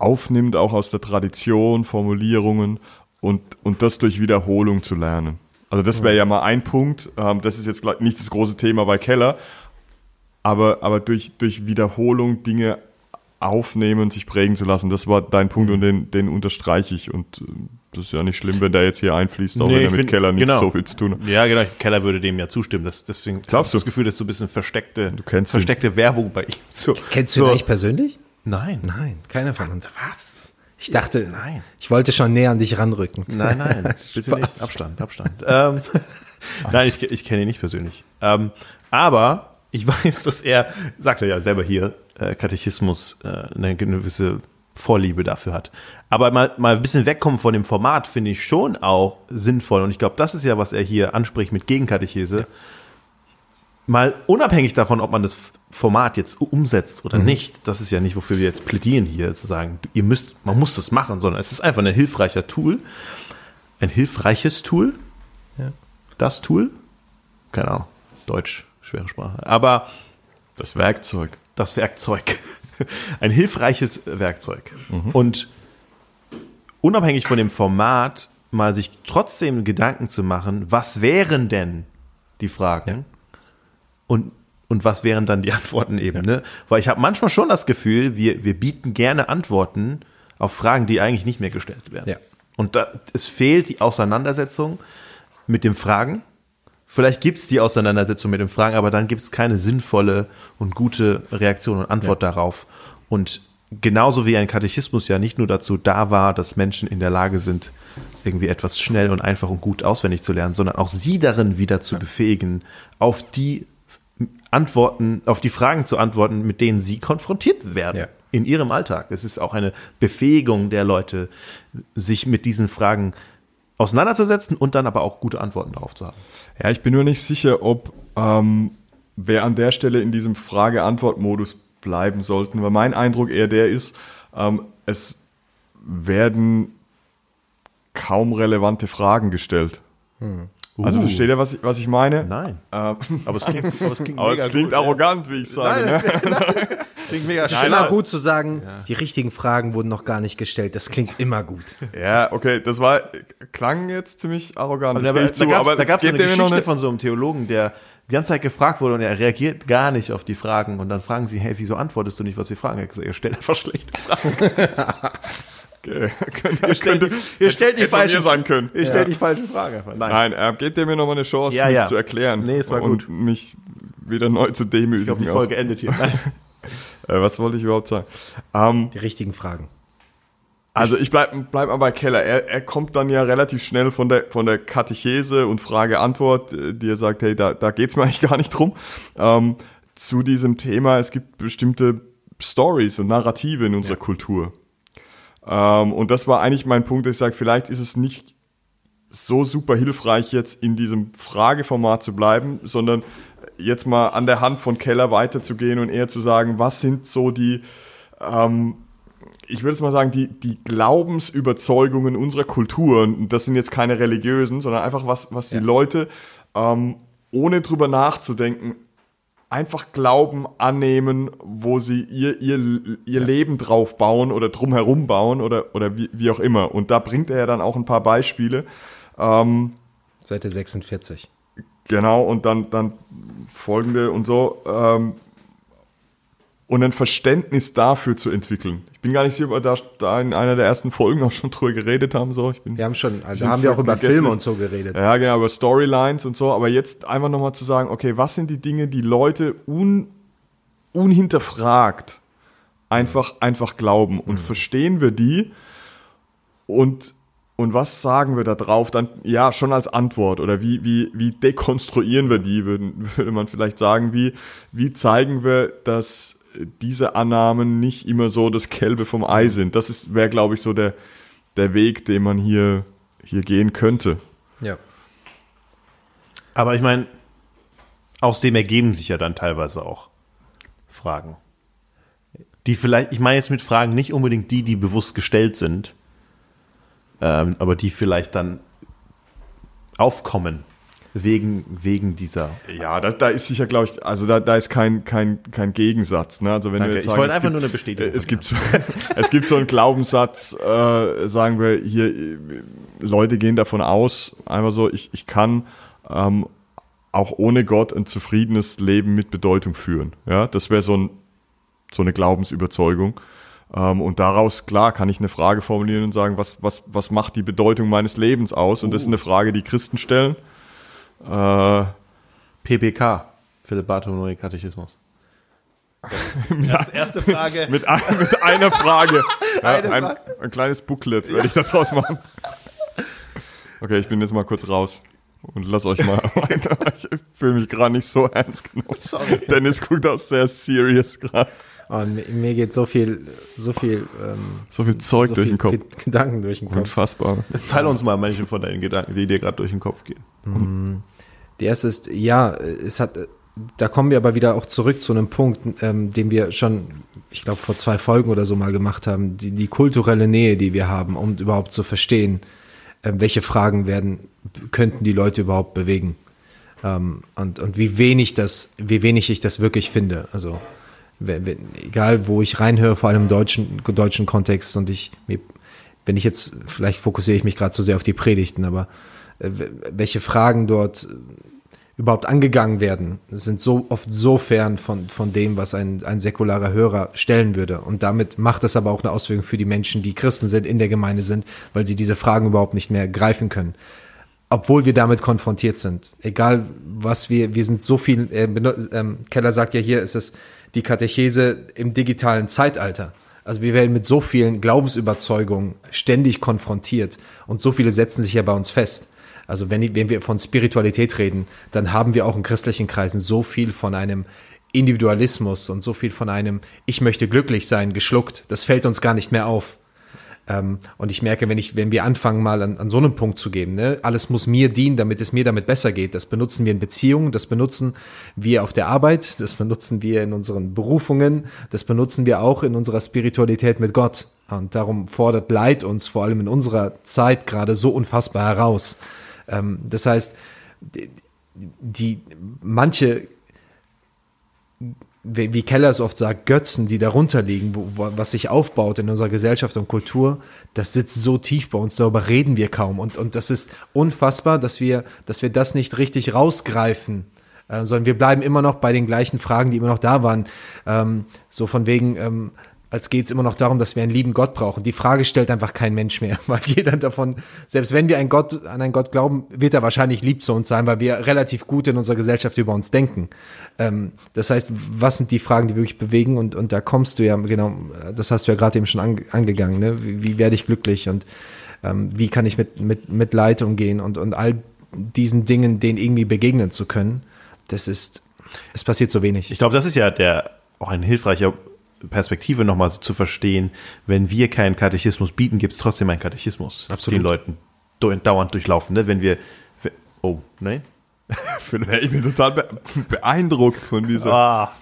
aufnimmt, auch aus der Tradition, Formulierungen und, und das durch Wiederholung zu lernen. Also das wäre ja mal ein Punkt. Ähm, das ist jetzt nicht das große Thema bei Keller, aber, aber durch, durch Wiederholung Dinge aufnehmen, sich prägen zu lassen, das war dein Punkt und den, den unterstreiche ich. Und äh, das ist ja nicht schlimm, wenn der jetzt hier einfließt, auch Nee, wenn er mit find- Keller nicht genau. so viel zu tun hat. Ja, genau. Keller würde dem ja zustimmen. Das, deswegen Glaubst hab ich das du? Gefühl, dass so ein bisschen versteckte, Du ihn. versteckte Werbung bei ihm. So, Kennst du so. ihn eigentlich persönlich? Nein. Nein, keiner von uns. Was? Ich dachte, Nein. ich wollte schon näher an dich ranrücken. Nein, nein, bitte nicht. Abstand, Abstand. Ähm, nein, ich, ich kenne ihn nicht persönlich. Ähm, aber ich weiß, dass er, sagt er ja selber hier, äh, Katechismus äh, eine gewisse Vorliebe dafür hat. Aber mal, mal ein bisschen wegkommen von dem Format finde ich schon auch sinnvoll. Und ich glaube, das ist ja, was er hier anspricht mit Gegenkatechese. Mal unabhängig davon, ob man das Format jetzt umsetzt oder nicht, das ist ja nicht, wofür wir jetzt plädieren hier, zu sagen, ihr müsst, man muss das machen, sondern es ist einfach ein hilfreicher Tool, ein hilfreiches Tool. Ja. Das Tool? Keine Ahnung. Deutsch, schwere Sprache. Aber Das Werkzeug. das Werkzeug. Ein hilfreiches Werkzeug. Und unabhängig von dem Format mal sich trotzdem Gedanken zu machen, was wären denn die Fragen und, und was wären dann die Antworten eben. Ne? Weil ich habe manchmal schon das Gefühl, wir, wir bieten gerne Antworten auf Fragen, die eigentlich nicht mehr gestellt werden. Ja. Und da, es fehlt die Auseinandersetzung mit den Fragen. Vielleicht gibt es die Auseinandersetzung mit den Fragen, aber dann gibt es keine sinnvolle und gute Reaktion und Antwort darauf. Und genauso wie ein Katechismus ja nicht nur dazu da war, dass Menschen in der Lage sind, irgendwie etwas schnell und einfach und gut auswendig zu lernen, sondern auch sie darin wieder zu befähigen, auf die Antworten, auf die Fragen zu antworten, mit denen sie konfrontiert werden Ja. in ihrem Alltag. Es ist auch eine Befähigung der Leute, sich mit diesen Fragen auseinanderzusetzen und dann aber auch gute Antworten darauf zu haben. Ja, ich bin nur nicht sicher, ob ähm, wir an der Stelle in diesem Frage-Antwort-Modus bleiben sollten, weil mein Eindruck eher der ist, ähm, es werden kaum relevante Fragen gestellt. Also Uh. versteht ihr, was ich, was ich meine? Nein. Ähm, Aber es klingt, aber es klingt, aber mega es klingt gut, arrogant, wie ich sage. Nein, ne? Klingt mega Es ist immer gut zu sagen, die richtigen Fragen wurden noch gar nicht gestellt. Das klingt immer gut. Ja, okay, das war klang jetzt ziemlich arrogant. Also, das aber, da zu, gab es aber da gab's so eine Geschichte eine- von so einem Theologen, der die ganze Zeit gefragt wurde und er reagiert gar nicht auf die Fragen. Und dann fragen sie, hey, wieso antwortest du nicht, was wir fragen? Er hat gesagt, ihr stellt einfach schlechte Fragen. Okay, Ihr stellt die, ihr stellt die sein können. Ihr stellt die falschen Fragen einfach. Nein. Nein, äh, gebt ihr mir noch mal eine Chance, Ja, mich ja. zu erklären. Nee, es war und gut. mich wieder neu zu demütigen. Ich glaube, die auch. Folge endet hier. Äh, was wollte ich überhaupt sagen? Ähm, Die richtigen Fragen. also ich bleib, bleib mal bei Keller. Er, er kommt dann ja relativ schnell von der, von der Katechese und Frage-Antwort, äh, die er sagt, hey, da, da geht's mir eigentlich gar nicht drum, ähm, zu diesem Thema, es gibt bestimmte Stories und Narrative in unserer Kultur. Ähm, und das war eigentlich mein Punkt, dass ich sage, vielleicht ist es nicht so super hilfreich, jetzt in diesem Frageformat zu bleiben, sondern jetzt mal an der Hand von Keller weiterzugehen und eher zu sagen, was sind so die, ähm, ich würde jetzt mal sagen, die, die Glaubensüberzeugungen unserer Kultur, und das sind jetzt keine religiösen, sondern einfach was, was die Leute, ähm, ohne drüber nachzudenken, einfach Glauben annehmen, wo sie ihr, ihr, ihr Leben drauf bauen oder drumherum bauen oder, oder wie, wie auch immer. Und da bringt er ja dann auch ein paar Beispiele. Ähm, Seite 46. Genau, und dann, dann folgende und so. Ähm, und ein Verständnis dafür zu entwickeln. Ich bin gar nicht sicher, ob wir da, da in einer der ersten Folgen auch schon drüber geredet haben. So. Ich bin, Wir haben schon, also haben wir auch über Filme und so geredet. ja, genau, über Storylines und so. Aber jetzt einfach nochmal zu sagen, okay, was sind die Dinge, die Leute un, unhinterfragt einfach, einfach glauben? Und verstehen wir die? Und, und was sagen wir da drauf dann, ja, schon als Antwort oder wie, wie, wie dekonstruieren wir die, würde, würde man vielleicht sagen, wie, wie zeigen wir, dass diese Annahmen nicht immer so das Gelbe vom Ei sind. Das ist, wäre, glaube ich, so der, der Weg, den man hier, hier gehen könnte. Ja. Aber ich meine, aus dem ergeben sich ja dann teilweise auch Fragen. Die vielleicht, ich meine jetzt mit Fragen nicht unbedingt die, die bewusst gestellt sind, ähm, aber die vielleicht dann aufkommen wegen, wegen dieser. Ja, da, da ist sicher, glaube ich, also da, da ist kein, kein, kein Gegensatz. Ne? Also wenn Danke. wir jetzt Ich sagen, wollte es einfach gibt, nur eine Bestätigung Es von gibt, so, es gibt so einen Glaubenssatz, äh, sagen wir hier, äh, Leute gehen davon aus, einfach so, ich, ich kann ähm, auch ohne Gott ein zufriedenes Leben mit Bedeutung führen. Ja, das wäre so, ein, so eine Glaubensüberzeugung. Ähm, und daraus, klar, kann ich eine Frage formulieren und sagen, was, was, was macht die Bedeutung meines Lebens aus? Und das ist eine Frage, die Christen stellen. Äh, PPK, Philipp Bartholomew Katechismus. Das erste Frage. mit, ein, mit einer Frage. Ja, Eine ein, Frage. ein kleines Booklet werde ich da draus machen. Okay, ich bin jetzt mal kurz raus. Und lass euch mal weiter. Ich fühle mich gerade nicht so ernst genommen. Sorry. Dennis guckt auch sehr serious gerade. Und mir, mir geht so viel, so viel, ähm, So viel Zeug so durch viel den Kopf. Ge- Gedanken durch den Kopf. Unfassbar. Teile uns mal manche von deinen Gedanken, die dir gerade durch den Kopf gehen. Die erste ist, ja, es hat, da kommen wir aber wieder auch zurück zu einem Punkt, ähm, den wir schon, ich glaube, vor zwei Folgen oder so mal gemacht haben, die, die kulturelle Nähe, die wir haben, um überhaupt zu verstehen, welche Fragen werden, könnten die Leute überhaupt bewegen. Ähm, und, und wie wenig das, wie wenig ich das wirklich finde. Also, egal wo ich reinhöre, vor allem im deutschen, deutschen Kontext und ich, wenn ich jetzt, vielleicht fokussiere ich mich gerade zu sehr auf die Predigten, aber äh, welche Fragen dort überhaupt angegangen werden, sind so oft so fern von, von dem, was ein, ein säkularer Hörer stellen würde. Und damit macht das aber auch eine Auswirkung für die Menschen, die Christen sind, in der Gemeinde sind, weil sie diese Fragen überhaupt nicht mehr greifen können. Obwohl wir damit konfrontiert sind. Egal was wir, wir sind so viel, äh, ähm, Keller sagt ja hier, ist es die Katechese im digitalen Zeitalter. Also wir werden mit so vielen Glaubensüberzeugungen ständig konfrontiert und so viele setzen sich ja bei uns fest. Also wenn, wenn wir von Spiritualität reden, dann haben wir auch in christlichen Kreisen so viel von einem Individualismus und so viel von einem Ich möchte glücklich sein geschluckt. Das fällt uns gar nicht mehr auf. Ähm, und ich merke, wenn ich, wenn wir anfangen, mal an, an so einen Punkt zu geben, ne, alles muss mir dienen, damit es mir damit besser geht. Das benutzen wir in Beziehungen, das benutzen wir auf der Arbeit, das benutzen wir in unseren Berufungen, das benutzen wir auch in unserer Spiritualität mit Gott. Und darum fordert Leid uns vor allem in unserer Zeit gerade so unfassbar heraus. Ähm, das heißt, die, die manche wie Keller es oft sagt, Götzen, die darunter liegen, wo, was sich aufbaut in unserer Gesellschaft und Kultur, das sitzt so tief bei uns, darüber reden wir kaum. Und, und das ist unfassbar, dass wir, dass wir das nicht richtig rausgreifen, äh, sondern wir bleiben immer noch bei den gleichen Fragen, die immer noch da waren. Ähm, so von wegen, ähm, als geht es immer noch darum, dass wir einen lieben Gott brauchen. Die Frage stellt einfach kein Mensch mehr, weil jeder davon, selbst wenn wir einen Gott, an einen Gott glauben, wird er wahrscheinlich lieb zu uns sein, weil wir relativ gut in unserer Gesellschaft über uns denken. Ähm, das heißt, was sind die Fragen, die wirklich bewegen? Und, und da kommst du ja, genau, das hast du ja gerade eben schon ange, angegangen, ne? Wie, wie werde ich glücklich und ähm, wie kann ich mit, mit, mit Leid umgehen und, und all diesen Dingen, denen irgendwie begegnen zu können, das ist, es passiert so wenig. Ich glaube, das ist ja der auch ein hilfreicher Perspektive nochmal zu verstehen, wenn wir keinen Katechismus bieten, gibt es trotzdem einen Katechismus, Absolut. den Leuten dauernd durchlaufen. Ne? Wenn wir, oh, nein? Ich bin total be beeindruckt von dieser Ah,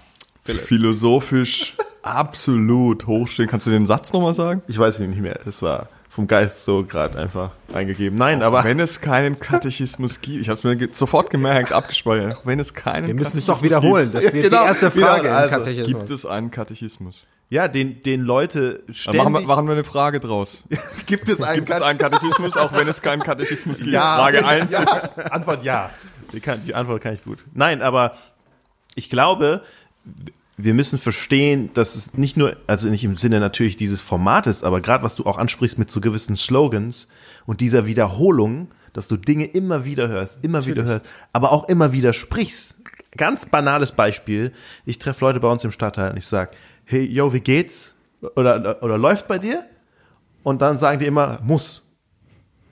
philosophisch absolut hochstehen. Kannst du den Satz nochmal sagen? ich weiß nicht mehr. Das war vom Geist so gerade einfach eingegeben. Nein, aber Wenn es keinen Katechismus gibt, ich habe es mir ge sofort gemerkt, abgespeichert, auch wenn es keinen Wir müssen es doch wiederholen. Das Ja, wird genau. die erste Frage also, im Katechismus. gibt, gibt es einen Katechismus? ja, den, den Leute ständig, machen wir, machen wir eine Frage draus. gibt es einen Gibt es einen Katechismus, auch wenn es keinen Katechismus gibt? Ja, Frage 1. Ja, Antwort ja. Die, kann, die Antwort kann ich gut. Nein, aber ich glaube, wir müssen verstehen, dass es nicht nur, also nicht im Sinne natürlich dieses Formates, aber gerade was du auch ansprichst mit so gewissen Slogans und dieser Wiederholung, dass du Dinge immer wieder hörst, immer wieder hörst, aber auch immer wieder sprichst. Ganz banales Beispiel. Ich treffe Leute bei uns im Stadtteil und ich sage, hey, yo, wie geht's? Oder, oder läuft bei dir? Und dann sagen die immer, muss.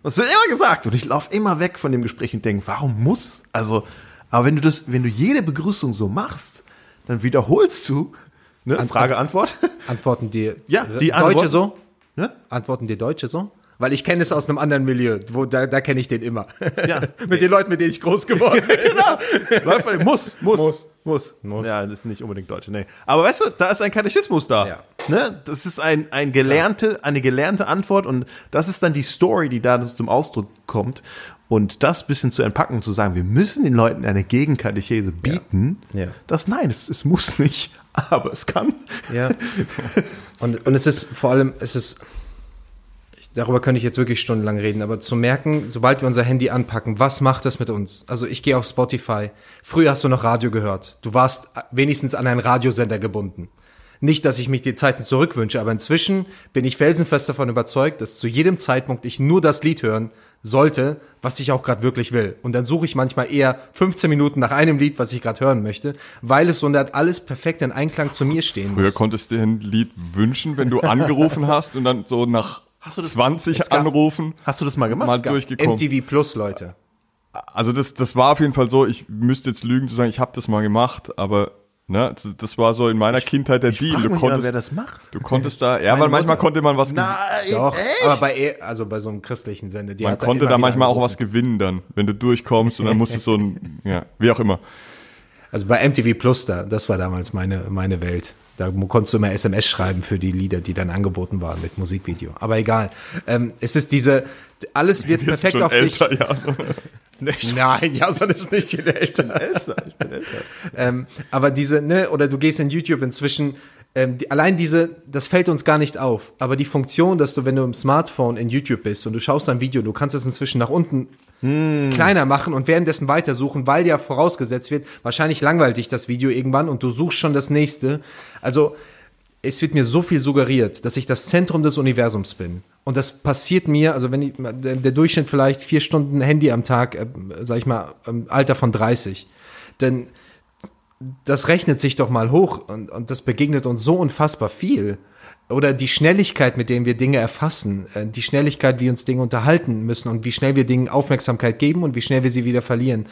Das wird immer gesagt. Und ich laufe immer weg von dem Gespräch und denke, warum muss? Also, aber wenn du das, wenn du jede Begrüßung so machst, dann wiederholst du, ne? An- Frage, Antwort. Antworten dir Ja, die Deutsche Antworten- so? Ne? Antworten dir Deutsche so? Weil ich kenne es aus einem anderen Milieu, wo da, da kenne ich den immer. Ja. mit den Leuten, mit denen ich groß geworden bin. genau. Muss, muss, Muss. muss, Muss. Ja, das ist nicht unbedingt Deutsche, nee. Aber weißt du, da ist ein Katechismus da. Ja. Ne? Das ist ein, ein gelernte, eine gelernte Antwort und das ist dann die Story, die da zum Ausdruck kommt. Und das bisschen zu entpacken, zu sagen, wir müssen den Leuten eine Gegenkatechese bieten. Ja. Das nein, es, es muss nicht, aber es kann. Ja. Und, und es ist vor allem, es ist, darüber könnte ich jetzt wirklich stundenlang reden, aber zu merken, sobald wir unser Handy anpacken, was macht das mit uns? Also ich gehe auf Spotify. Früher hast du noch Radio gehört. Du warst wenigstens an einen Radiosender gebunden. Nicht, dass ich mich die Zeiten zurückwünsche, aber inzwischen bin ich felsenfest davon überzeugt, dass zu jedem Zeitpunkt ich nur das Lied hören sollte, was ich auch gerade wirklich will. Und dann suche ich manchmal eher 15 Minuten nach einem Lied, was ich gerade hören möchte, weil es so hat alles perfekt in Einklang zu mir stehen Früher muss. konntest du dir ein Lied wünschen, wenn du angerufen hast und dann so nach du das- 20 es gab- Anrufen Hast du das mal gemacht? mal durchgekommen. MTV Plus, Leute. Also das, das war auf jeden Fall so, ich müsste jetzt lügen zu sagen, ich habe das mal gemacht, aber ne, das- war so in meiner Kindheit der Deal. Frag Du konntest, wer das macht. du konntest da, ja, Meine weil manchmal Mutter. konnte man was gewinnen. Doch, echt? aber bei, E- also bei so einem christlichen Sender, die Man hat konnte da manchmal auch angerufen. was gewinnen dann, wenn du durchkommst und dann musst du so ein, ja, wie auch immer. Also bei MTV Plus da, das war damals meine, meine Welt. Da konntest du immer SMS schreiben für die Lieder, die dann angeboten waren mit Musikvideo. Aber egal. Ähm, es ist diese, alles wird bist perfekt auf dich. älter, ja. So. Nein, ja, so ist nicht viel älter. Älter, ich bin älter. Ähm, aber diese, ne, oder du gehst in YouTube inzwischen, ähm, die, allein diese, das fällt uns gar nicht auf. Aber die Funktion, dass du, wenn du im Smartphone in YouTube bist und du schaust ein Video, du kannst es inzwischen nach unten kleiner machen und währenddessen weitersuchen, weil ja vorausgesetzt wird, wahrscheinlich langweilt dich das Video irgendwann und du suchst schon das nächste. Also, es wird mir so viel suggeriert, dass ich das Zentrum des Universums bin. Und das passiert mir, also wenn ich, der, Durchschnitt vielleicht vier Stunden Handy am Tag, äh, sag ich mal, im Alter von 30. Denn das rechnet sich doch mal hoch und, und das begegnet uns so unfassbar viel. Oder die Schnelligkeit, mit der wir Dinge erfassen, äh, die Schnelligkeit, wie uns Dinge unterhalten müssen und wie schnell wir Dingen Aufmerksamkeit geben und wie schnell wir sie wieder verlieren.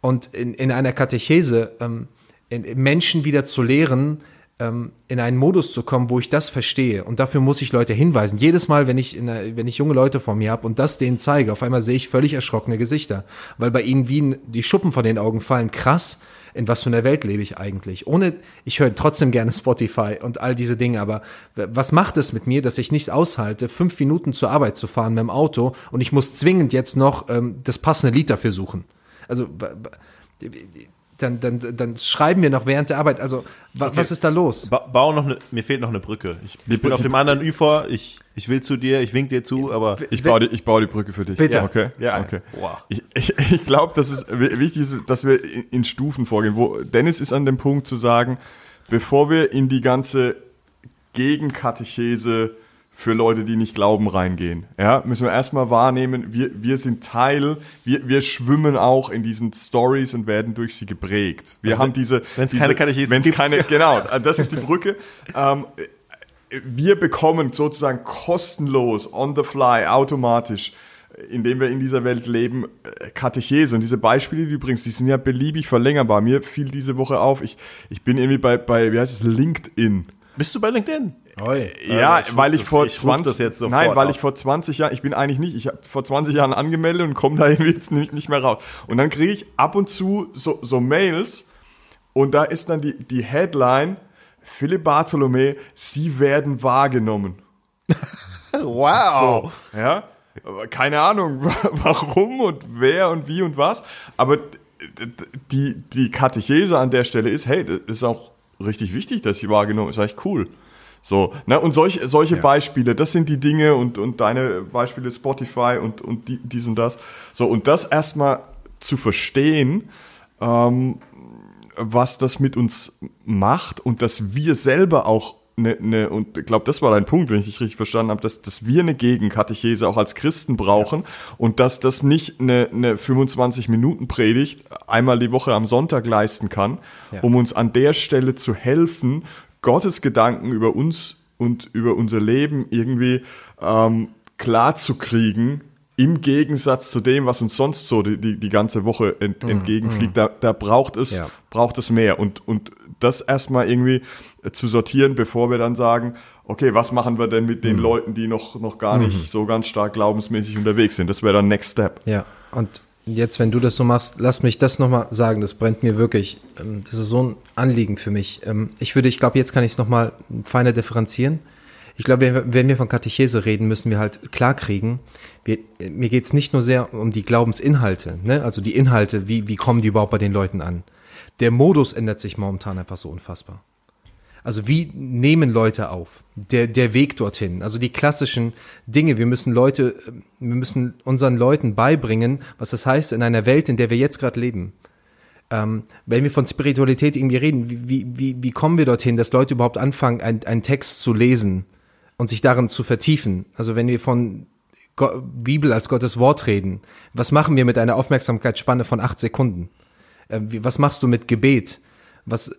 Und in, in einer Katechese ähm, in, Menschen wieder zu lehren, ähm, in einen Modus zu kommen, wo ich das verstehe. Und dafür muss ich Leute hinweisen. Jedes Mal, wenn ich, in einer, wenn ich junge Leute vor mir habe und das denen zeige, auf einmal sehe ich völlig erschrockene Gesichter, weil bei ihnen wie die Schuppen von den Augen fallen. Krass, in was für einer Welt lebe ich eigentlich? Ohne, ich höre trotzdem gerne Spotify und all diese Dinge, aber was macht es mit mir, dass ich nicht aushalte, fünf Minuten zur Arbeit zu fahren mit dem Auto und ich muss zwingend jetzt noch ähm, das passende Lied dafür suchen? Also, dann, dann, dann schreiben wir noch während der Arbeit. Also, wa, Okay. was ist da los? Ba bau noch eine, mir fehlt noch eine Brücke. Ich Die bin auf dem anderen Ufer, ich, ich will zu dir, ich wink dir zu, aber Ich baue, die, ich baue die Brücke für dich. Bitte. Okay. Ja. okay. Wow. Ich, ich, ich glaube, dass es wi- wichtig ist, dass wir in, in Stufen vorgehen. Wo Dennis ist an dem Punkt zu sagen, bevor wir in die ganze Gegenkatechese für Leute, die nicht glauben, reingehen, ja, müssen wir erstmal wahrnehmen, wir, wir sind Teil, wir, wir schwimmen auch in diesen Stories und werden durch sie geprägt. Wir haben diese, Also wenn's diese keine Katechese wenn's gibt. keine, genau, das ist die Brücke. Ähm, wir bekommen sozusagen kostenlos, on the fly, automatisch, indem wir in dieser Welt leben, äh, Katechese. Und diese Beispiele, die du bringst, die sind ja beliebig verlängerbar. Mir fiel diese Woche auf, ich, ich bin irgendwie bei, bei, wie heißt es, LinkedIn. bist du bei LinkedIn? Oi. Ja, ich weil ich das- vor ich ruf 20 das jetzt sofort Nein, weil auf. ich vor 20 Jahren, ich bin eigentlich nicht, ich habe vor 20 Jahren angemeldet und komme da jetzt nicht, nicht mehr raus. Und dann kriege ich ab und zu so, so Mails und da ist dann die, die Headline, Philipp Bartholomä, Sie werden wahrgenommen. Wow. So, ja. Aber Keine Ahnung, warum und wer und wie und was. Aber die, die Katechese an der Stelle ist, hey, das ist auch richtig wichtig, dass sie wahrgenommen ist. Ist echt cool. So, ne, und solche, solche Beispiele, das sind die Dinge und, und deine Beispiele Spotify und, und die, dies und das. So, und das erstmal zu verstehen, ähm, was das mit uns macht und dass wir selber auch eine, eine und ich glaube, das war dein Punkt, wenn ich dich richtig verstanden habe, dass, dass wir eine Gegenkatechese auch als Christen brauchen und dass das nicht eine, eine 25-Minuten-Predigt einmal die Woche am Sonntag leisten kann, Ja. um uns an der Stelle zu helfen, Gottes Gedanken über uns und über unser Leben irgendwie ähm, klar zu kriegen im Gegensatz zu dem, was uns sonst so die, die, die ganze Woche ent, mm, entgegenfliegt, mm. da, da braucht es, ja. braucht es mehr. Und, und das erstmal irgendwie zu sortieren, bevor wir dann sagen, okay, was machen wir denn mit den mm. Leuten, die noch, noch gar nicht mhm. so ganz stark glaubensmäßig unterwegs sind? Das wäre dann Next Step. Ja, und jetzt, wenn du das so machst, lass mich das nochmal sagen, das brennt mir wirklich. Ähm, das ist so ein Anliegen für mich. Ähm, ich würde, ich glaube, jetzt kann ich es nochmal feiner differenzieren. Ich glaube, wenn wir von Katechese reden, müssen wir halt klarkriegen, wir, mir geht es nicht nur sehr um die Glaubensinhalte, ne? also die Inhalte, wie, wie kommen die überhaupt bei den Leuten an. Der Modus ändert sich momentan einfach so unfassbar. Also wie nehmen Leute auf? Der, der Weg dorthin. Also die klassischen Dinge. Wir müssen Leute, wir müssen unseren Leuten beibringen, was das heißt in einer Welt, in der wir jetzt gerade leben. Ähm, wenn wir von Spiritualität irgendwie reden, wie, wie, wie kommen wir dorthin, dass Leute überhaupt anfangen, einen Text zu lesen und sich darin zu vertiefen? Also wenn wir von Bibel als Gottes Wort reden, was machen wir mit einer Aufmerksamkeitsspanne von acht Sekunden? Äh, was machst du mit Gebet? Was,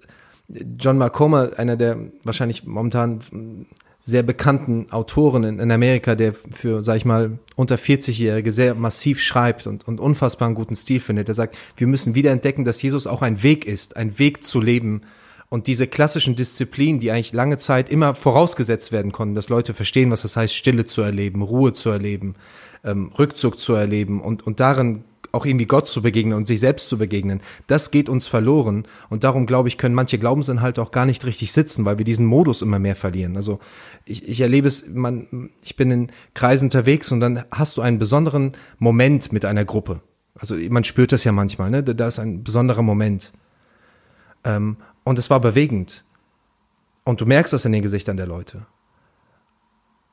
John Marcoma, einer der wahrscheinlich momentan sehr bekannten Autoren in, in Amerika, der für, sag ich mal, unter 40-Jährige sehr massiv schreibt und, und unfassbar einen guten Stil findet. Der sagt, wir müssen wieder entdecken, dass Jesus auch ein Weg ist, ein Weg zu leben. Und diese klassischen Disziplinen, die eigentlich lange Zeit immer vorausgesetzt werden konnten, dass Leute verstehen, was das heißt, Stille zu erleben, Ruhe zu erleben, ähm, Rückzug zu erleben und, und darin auch irgendwie Gott zu begegnen und sich selbst zu begegnen, das geht uns verloren. Und darum, glaube ich, können manche Glaubensinhalte auch gar nicht richtig sitzen, weil wir diesen Modus immer mehr verlieren. Also ich, ich erlebe es, man, ich bin in Kreisen unterwegs und dann hast du einen besonderen Moment mit einer Gruppe. Also man spürt das ja manchmal, ne? Da ist ein besonderer Moment. Ähm, und es war bewegend. Und du merkst das in den Gesichtern der Leute.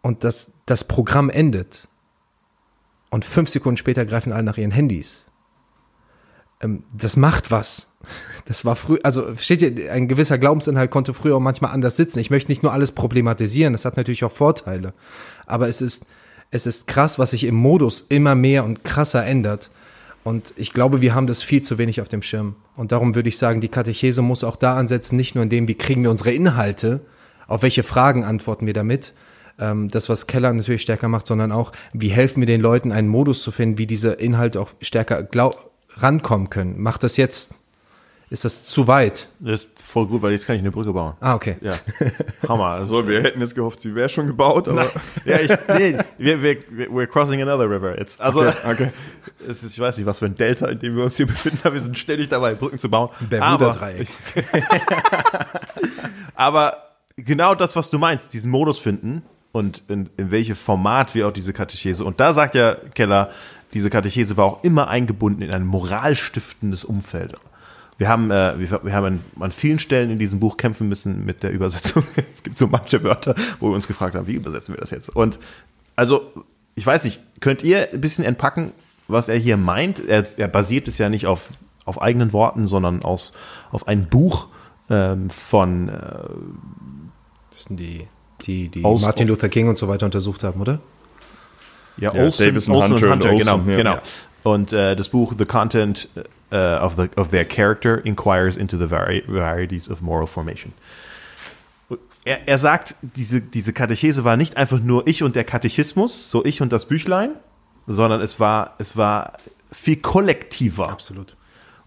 Und das, das Programm endet. Und fünf Sekunden später greifen alle nach ihren Handys. Ähm, das macht was. Das war früh, also steht hier, ein gewisser Glaubensinhalt konnte früher auch manchmal anders sitzen. Ich möchte nicht nur alles problematisieren, das hat natürlich auch Vorteile. Aber es ist, es ist krass, was sich im Modus immer mehr und krasser ändert. Und ich glaube, wir haben das viel zu wenig auf dem Schirm. Und darum würde ich sagen, die Katechese muss auch da ansetzen, nicht nur in dem, wie kriegen wir unsere Inhalte, auf welche Fragen antworten wir damit, das, was Keller natürlich stärker macht, sondern auch, wie helfen wir den Leuten, einen Modus zu finden, wie diese Inhalte auch stärker rankommen können. Macht das jetzt ist das zu weit? Das ist voll gut, weil jetzt kann ich eine Brücke bauen. Ah, okay. Ja. Hammer. so, wir hätten jetzt gehofft, sie wäre schon gebaut, aber. Ja, ich, nee, wir, wir, we're crossing another river jetzt. Also, okay. okay. Es ist, ich weiß nicht, was für ein Delta, in dem wir uns hier befinden, aber wir sind ständig dabei, Brücken zu bauen. Bermuda-Dreieck. aber genau das, was du meinst, diesen Modus finden, und in, in welche Format wir auch diese Katechese. Und da sagt ja Keller, diese Katechese war auch immer eingebunden in ein moralstiftendes Umfeld. Wir haben, äh, wir, wir, haben an, an, vielen Stellen in diesem Buch kämpfen müssen mit der Übersetzung. es gibt so manche Wörter, wo wir uns gefragt haben, wie übersetzen wir das jetzt? Und also, ich weiß nicht, könnt ihr ein bisschen entpacken, was er hier meint? Er, er basiert es ja nicht auf, auf eigenen Worten, sondern aus, auf ein Buch ähm, von äh, das sind die die, die Aus Martin Luther King und so weiter untersucht haben, oder? Ja, ja Olson, Davison, Olson Hunter, und Hunter, genau, Olson, ja. genau. Und äh, das Buch The Content uh, of, the, of Their Character Inquires into the vari Varieties of Moral Formation. Er, er sagt, diese, diese Katechese war nicht einfach nur ich und der Katechismus, so ich und das Büchlein, sondern es war, es war viel kollektiver. Absolut.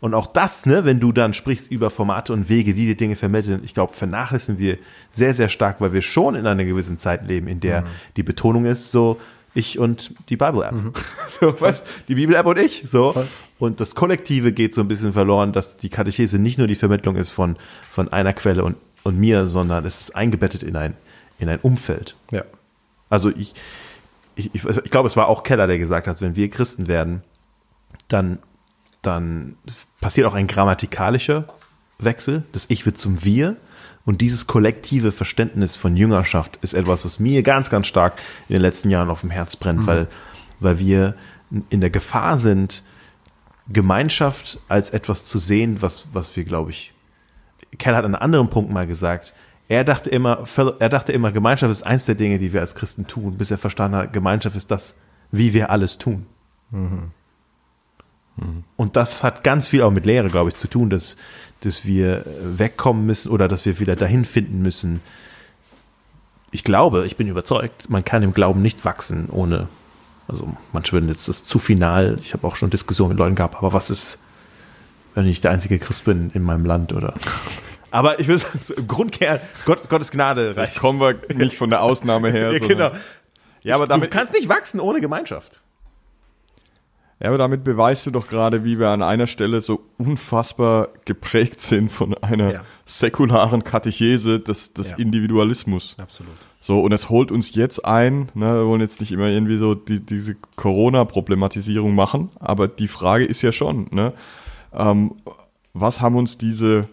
Und auch das, ne, wenn du dann sprichst über Formate und Wege, wie wir Dinge vermitteln, ich glaube, vernachlässigen wir sehr, sehr stark, weil wir schon in einer gewissen Zeit leben, in der mhm. die Betonung ist, so ich und die Bible-App. Mhm. So, was? Die Bibel-App und ich. So. Voll. Und das Kollektive geht so ein bisschen verloren, dass die Katechese nicht nur die Vermittlung ist von, von einer Quelle und, und mir, sondern es ist eingebettet in ein, in ein Umfeld. Ja. Also ich, ich, ich, ich glaube, es war auch Keller, der gesagt hat, wenn wir Christen werden, dann dann passiert auch ein grammatikalischer Wechsel. Das Ich wird zum Wir. Und dieses kollektive Verständnis von Jüngerschaft ist etwas, was mir ganz, ganz stark in den letzten Jahren auf dem Herz brennt, mhm. weil, weil wir in der Gefahr sind, Gemeinschaft als etwas zu sehen, was, was wir, glaube ich, Kerl hat an einem anderen Punkt mal gesagt, er dachte immer, er dachte immer, Gemeinschaft ist eins der Dinge, die wir als Christen tun, bis er verstanden hat, Gemeinschaft ist das, wie wir alles tun. Mhm. Und das hat ganz viel auch mit Lehre, glaube ich, zu tun, dass, dass wir wegkommen müssen oder dass wir wieder dahin finden müssen. Ich glaube, ich bin überzeugt, man kann im Glauben nicht wachsen ohne, Also manche würden jetzt das zu final, ich habe auch schon Diskussionen mit Leuten gehabt, aber was ist, wenn ich der einzige Christ bin in meinem Land oder aber ich will sagen, im Grundkern, Gott, Gottes Gnade reicht. Kommen wir nicht von der Ausnahme her. Ja, genau. Ja, aber damit, du kannst nicht wachsen ohne Gemeinschaft. Ja, aber damit beweist du doch gerade, wie wir an einer Stelle so unfassbar geprägt sind von einer Ja. säkularen Katechese des, des Ja. Individualismus. Absolut. So, und es holt uns jetzt ein, ne, wir wollen jetzt nicht immer irgendwie so die, diese Corona-Problematisierung machen, aber die Frage ist ja schon, ne, ähm, was haben uns diese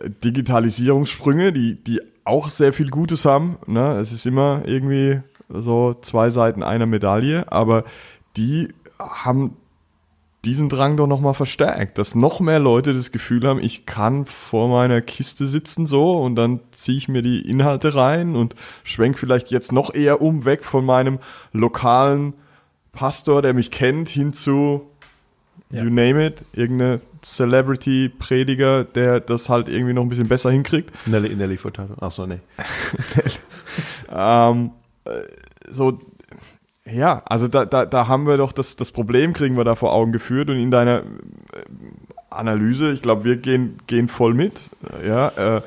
äh, Digitalisierungssprünge, die, die auch sehr viel Gutes haben, ne, es ist immer irgendwie so zwei Seiten einer Medaille, aber die haben diesen Drang doch nochmal verstärkt, dass noch mehr Leute das Gefühl haben, ich kann vor meiner Kiste sitzen so und dann ziehe ich mir die Inhalte rein und schwenk vielleicht jetzt noch eher um, weg von meinem lokalen Pastor, der mich kennt, hin zu, Ja. you name it, irgendeine Celebrity-Prediger, der das halt irgendwie noch ein bisschen besser hinkriegt. Nelly, Nelly Furtado. Achso, nee. Ähm, äh, so, ja, also da, da, da haben wir doch das, das Problem, kriegen wir da vor Augen geführt und in deiner äh, Analyse, ich glaube, wir gehen, gehen voll mit. Ja, äh,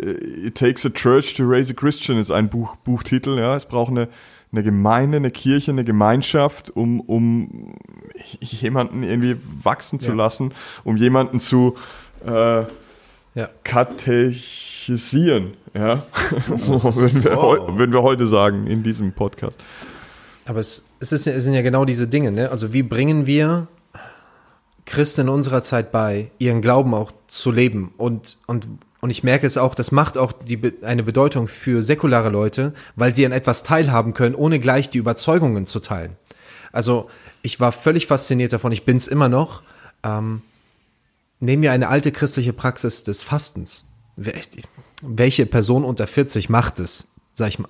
It Takes a Church to Raise a Christian ist ein Buch, Buchtitel. Ja, es braucht eine, eine Gemeinde, eine Kirche, eine Gemeinschaft, um, um jemanden irgendwie wachsen zu Ja. lassen, um jemanden zu äh, Ja. katechisieren. Ja, würden, wir heu, würden wir heute sagen in diesem Podcast. Aber es, es, ist, es sind ja genau diese Dinge, ne? Also wie bringen wir Christen in unserer Zeit bei, ihren Glauben auch zu leben? Und, und, und ich merke es auch, das macht auch die, eine Bedeutung für säkulare Leute, weil sie an etwas teilhaben können, ohne gleich die Überzeugungen zu teilen. Also ich war völlig fasziniert davon, ich bin es immer noch. Ähm, nehmen wir eine alte christliche Praxis des Fastens. Welche Person unter 40 macht es? Sag ich mal.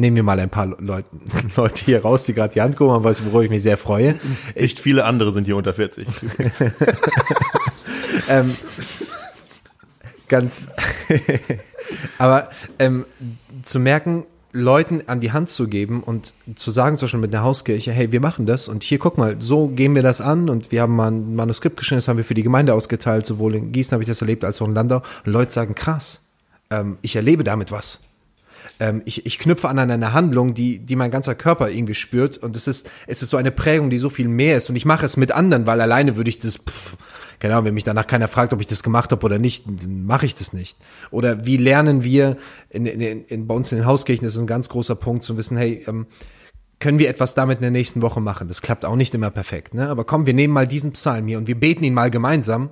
Nehmen wir mal ein paar Leute, Leute hier raus, die gerade die Hand gehoben haben, was- worüber ich mich sehr freue. Echt viele andere sind hier unter 40. ähm, ganz, aber ähm, zu merken, Leuten an die Hand zu geben und zu sagen, zum Beispiel mit einer Hauskirche, hey, wir machen das und hier, guck mal, so gehen wir das an und wir haben mal ein Manuskript geschrieben, das haben wir für die Gemeinde ausgeteilt, sowohl in Gießen habe ich das erlebt, als auch in Landau und Leute sagen, krass, ähm, ich erlebe damit was. Ähm, ich, ich knüpfe an eine Handlung, die, die mein ganzer Körper irgendwie spürt und es ist, es ist so eine Prägung, die so viel mehr ist und ich mache es mit anderen, weil alleine würde ich das, pff, Ahnung, wenn mich danach keiner fragt, ob ich das gemacht habe oder nicht, dann mache ich das nicht. Oder wie lernen wir, in, in, in, in, bei uns in den Hauskirchen das ist ein ganz großer Punkt zu wissen, hey, ähm, können wir etwas damit in der nächsten Woche machen? Das klappt auch nicht immer perfekt, ne? Aber komm, wir nehmen mal diesen Psalm hier und wir beten ihn mal gemeinsam.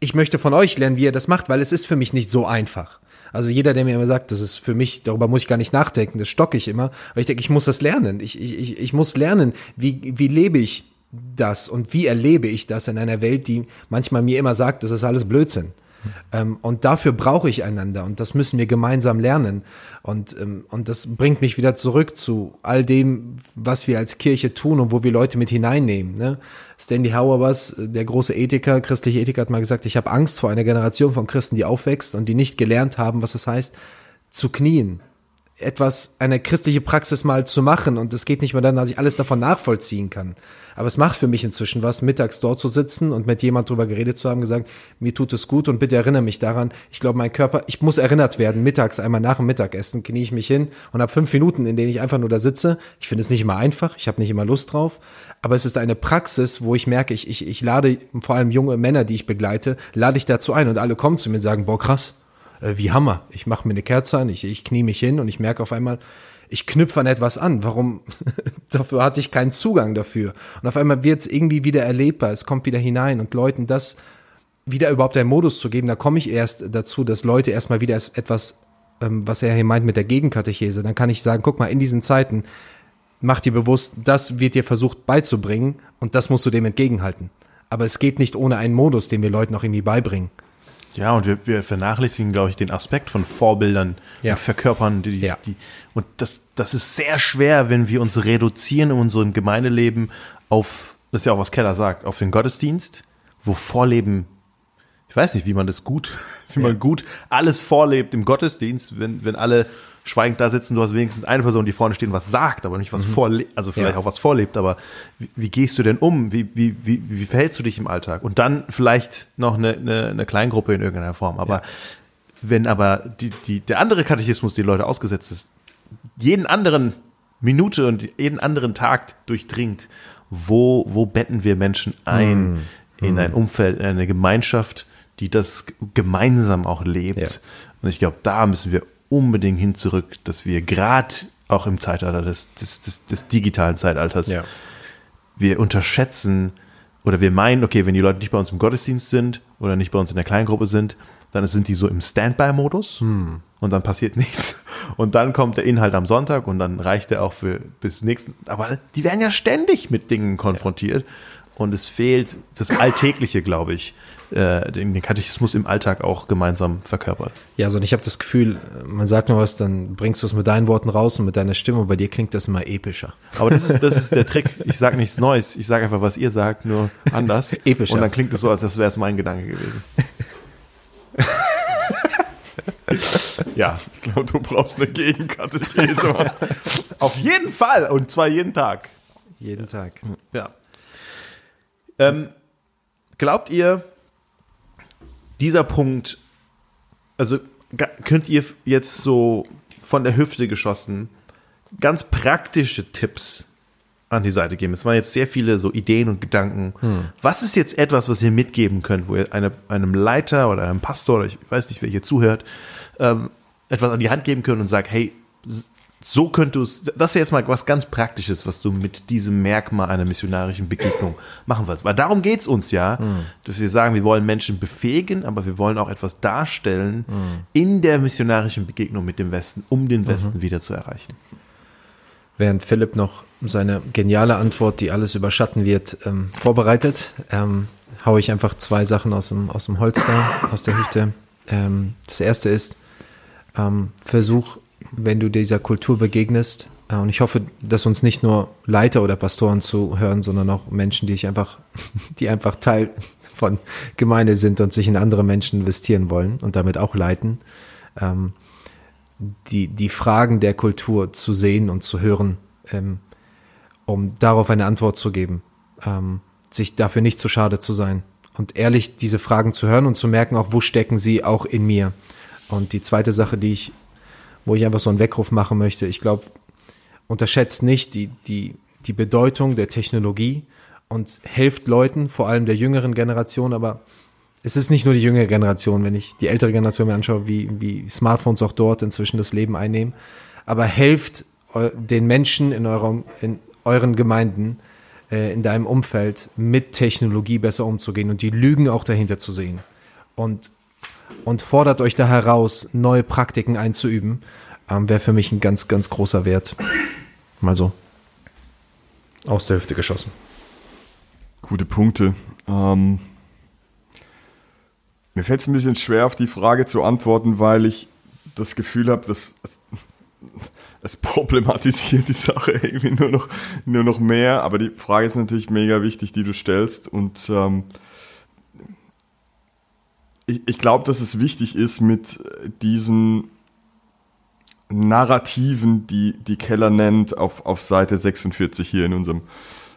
Ich möchte von euch lernen, wie ihr das macht, weil es ist für mich nicht so einfach. Also jeder, der mir immer sagt, das ist für mich, darüber muss ich gar nicht nachdenken, das stocke ich immer. Aber ich denke, ich muss das lernen. Ich, ich, ich, muss lernen, wie, wie lebe ich das und wie erlebe ich das in einer Welt, die manchmal mir immer sagt, das ist alles Blödsinn. Ähm, und dafür brauche ich einander und das müssen wir gemeinsam lernen. Und, ähm, und das bringt mich wieder zurück zu all dem, was wir als Kirche tun und wo wir Leute mit hineinnehmen. Ne? Stanley Hauerwas, der große Ethiker, christliche Ethiker, hat mal gesagt, ich habe Angst vor einer Generation von Christen, die aufwächst und die nicht gelernt haben, was es heißt, zu knien. Etwas, eine christliche Praxis mal zu machen und es geht nicht mehr dann, dass ich alles davon nachvollziehen kann. Aber es macht für mich inzwischen was, mittags dort zu sitzen und mit jemand drüber geredet zu haben, gesagt, mir tut es gut und bitte erinnere mich daran. Ich glaube, mein Körper, ich muss erinnert werden, mittags einmal nach dem Mittagessen knie ich mich hin und habe fünf Minuten, in denen ich einfach nur da sitze. Ich finde es nicht immer einfach, ich habe nicht immer Lust drauf, aber es ist eine Praxis, wo ich merke, ich, ich, ich lade vor allem junge Männer, die ich begleite, lade ich dazu ein und alle kommen zu mir und sagen, boah, krass, äh, wie Hammer. Ich mache mir eine Kerze an, ich, ich knie mich hin und ich merke auf einmal, ich knüpfe an etwas an. Warum? dafür hatte ich keinen Zugang dafür. Und auf einmal wird es irgendwie wieder erlebbar. Es kommt wieder hinein und Leuten das wieder überhaupt einen Modus zu geben. Da komme ich erst dazu, dass Leute erstmal wieder etwas, ähm, was er hier meint mit der Gegenkatechese, dann kann ich sagen, guck mal, in diesen Zeiten mach dir bewusst, das wird dir versucht beizubringen und das musst du dem entgegenhalten. Aber es geht nicht ohne einen Modus, den wir Leuten auch irgendwie beibringen. Ja, und wir, wir vernachlässigen, glaube ich, den Aspekt von Vorbildern, Ja. und verkörpern die, Ja. die und das, das ist sehr schwer, wenn wir uns reduzieren in unserem Gemeindeleben auf, das ist ja auch was Keller sagt, auf den Gottesdienst, wo Vorleben, ich weiß nicht, wie man das gut, wie Ja. man gut alles vorlebt im Gottesdienst, wenn, wenn alle schweigend da sitzen, du hast wenigstens eine Person, die vorne steht und was sagt, aber nicht was mhm. vorlebt, also vielleicht ja. auch was vorlebt, aber wie, wie, gehst du denn um? Wie, wie, wie, wie verhältst du dich im Alltag? Und dann vielleicht noch eine, eine, eine Kleingruppe in irgendeiner Form. Aber ja. wenn aber die, die, der andere Katechismus, die Leute ausgesetzt ist, jeden anderen Minute und jeden anderen Tag durchdringt, wo, wo betten wir Menschen ein mhm. in ein Umfeld, in eine Gemeinschaft, die das gemeinsam auch lebt. Ja. Und ich glaube, da müssen wir unbedingt hin zurück, dass wir gerade auch im Zeitalter des, des, des, des digitalen Zeitalters, ja. wir unterschätzen oder wir meinen, okay, wenn die Leute nicht bei uns im Gottesdienst sind oder nicht bei uns in der Kleingruppe sind, dann sind die so im Standby-Modus hm. und dann passiert nichts. Und dann kommt der Inhalt am Sonntag und dann reicht er auch für bis nächsten. Aber die werden ja ständig mit Dingen konfrontiert. Ja. Und es fehlt das Alltägliche, glaube ich, äh, den, den Katechismus im Alltag auch gemeinsam verkörpert. Ja, also und ich habe das Gefühl, man sagt noch was, dann bringst du es mit deinen Worten raus und mit deiner Stimme, bei dir klingt das immer epischer. Aber das ist, das ist der Trick. Ich sage nichts Neues, ich sage einfach, was ihr sagt, nur anders. Epischer. Und dann klingt es so, als wäre es mein Gedanke gewesen. ja, ich glaube, du brauchst eine Gegenkatechese. Auf jeden Fall und zwar jeden Tag. Jeden Tag. Ja. Ähm, glaubt ihr, dieser Punkt, also könnt ihr jetzt so von der Hüfte geschossen ganz praktische Tipps an die Seite geben. Es waren jetzt sehr viele so Ideen und Gedanken. Hm. Was ist jetzt etwas, was ihr mitgeben könnt, wo ihr eine, einem Leiter oder einem Pastor oder ich weiß nicht, wer hier zuhört, ähm, etwas an die Hand geben könnt und sagt, hey, so könntest du, das ist jetzt mal was ganz Praktisches, was du mit diesem Merkmal einer missionarischen Begegnung machen willst. Weil darum geht es uns ja, mhm. dass wir sagen, wir wollen Menschen befähigen, aber wir wollen auch etwas darstellen mhm. in der missionarischen Begegnung mit dem Westen, um den Westen mhm. wieder zu erreichen. Während Philipp noch seine geniale Antwort, die alles überschatten wird, ähm, vorbereitet, ähm, haue ich einfach zwei Sachen aus dem, aus dem Holster, aus der Hüfte. Ähm, das erste ist, ähm, versuch wenn du dieser Kultur begegnest. Äh, und ich hoffe, dass uns nicht nur Leiter oder Pastoren zuhören, sondern auch Menschen, die sich einfach, die einfach Teil von Gemeinde sind und sich in andere Menschen investieren wollen und damit auch leiten. Ähm, die, die Fragen der Kultur zu sehen und zu hören, ähm, um darauf eine Antwort zu geben, ähm, sich dafür nicht zu schade zu sein und ehrlich diese Fragen zu hören und zu merken, auch wo stecken sie auch in mir. Und die zweite Sache, die ich wo ich einfach so einen Weckruf machen möchte. Ich glaube, unterschätzt nicht die, die, die Bedeutung der Technologie und helft Leuten, vor allem der jüngeren Generation, aber es ist nicht nur die jüngere Generation, wenn ich die ältere Generation mir anschaue, wie, wie Smartphones auch dort inzwischen das Leben einnehmen, aber helft den Menschen in, eurem, in euren Gemeinden, äh, in deinem Umfeld mit Technologie besser umzugehen und die Lügen auch dahinter zu sehen. Und und fordert euch da heraus, neue Praktiken einzuüben, ähm, wäre für mich ein ganz, ganz großer Wert. Mal so. Aus der Hüfte geschossen. Gute Punkte. Ähm, mir fällt es ein bisschen schwer, auf die Frage zu antworten, weil ich das Gefühl habe, dass es, es problematisiert die Sache irgendwie nur noch, nur noch mehr. Aber die Frage ist natürlich mega wichtig, die du stellst. Und ähm, ich, ich glaube, dass es wichtig ist, mit diesen Narrativen, die, die Keller nennt, auf, auf Seite 46 hier in unserem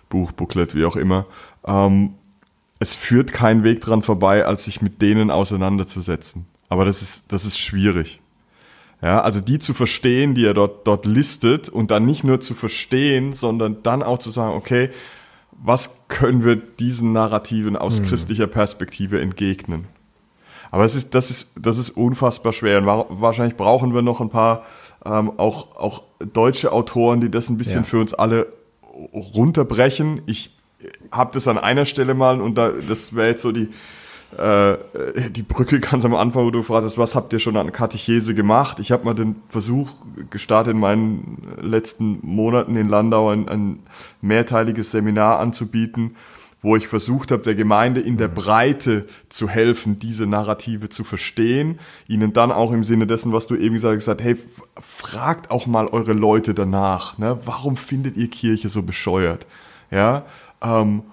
Buch, Booklet, wie auch immer, ähm, es führt kein Weg dran vorbei, als sich mit denen auseinanderzusetzen. Aber das ist, das ist schwierig. Ja, also die zu verstehen, die er dort, dort listet und dann nicht nur zu verstehen, sondern dann auch zu sagen, okay, was können wir diesen Narrativen aus hm. christlicher Perspektive entgegnen? Aber es ist, das ist, das ist unfassbar schwer. Und wahrscheinlich brauchen wir noch ein paar ähm, auch, auch deutsche Autoren, die das ein bisschen ja. für uns alle runterbrechen. Ich habe das an einer Stelle mal und da, das wäre jetzt so die, äh, die Brücke ganz am Anfang, wo du fragst, was habt ihr schon an Katechese gemacht? Ich habe mal den Versuch gestartet, in meinen letzten Monaten in Landau ein, ein mehrteiliges Seminar anzubieten wo ich versucht habe, der Gemeinde in der Breite zu helfen, diese Narrative zu verstehen, ihnen dann auch im Sinne dessen, was du eben gesagt hast, hey, fragt auch mal eure Leute danach, ne? warum findet ihr Kirche so bescheuert? Ja, ähm,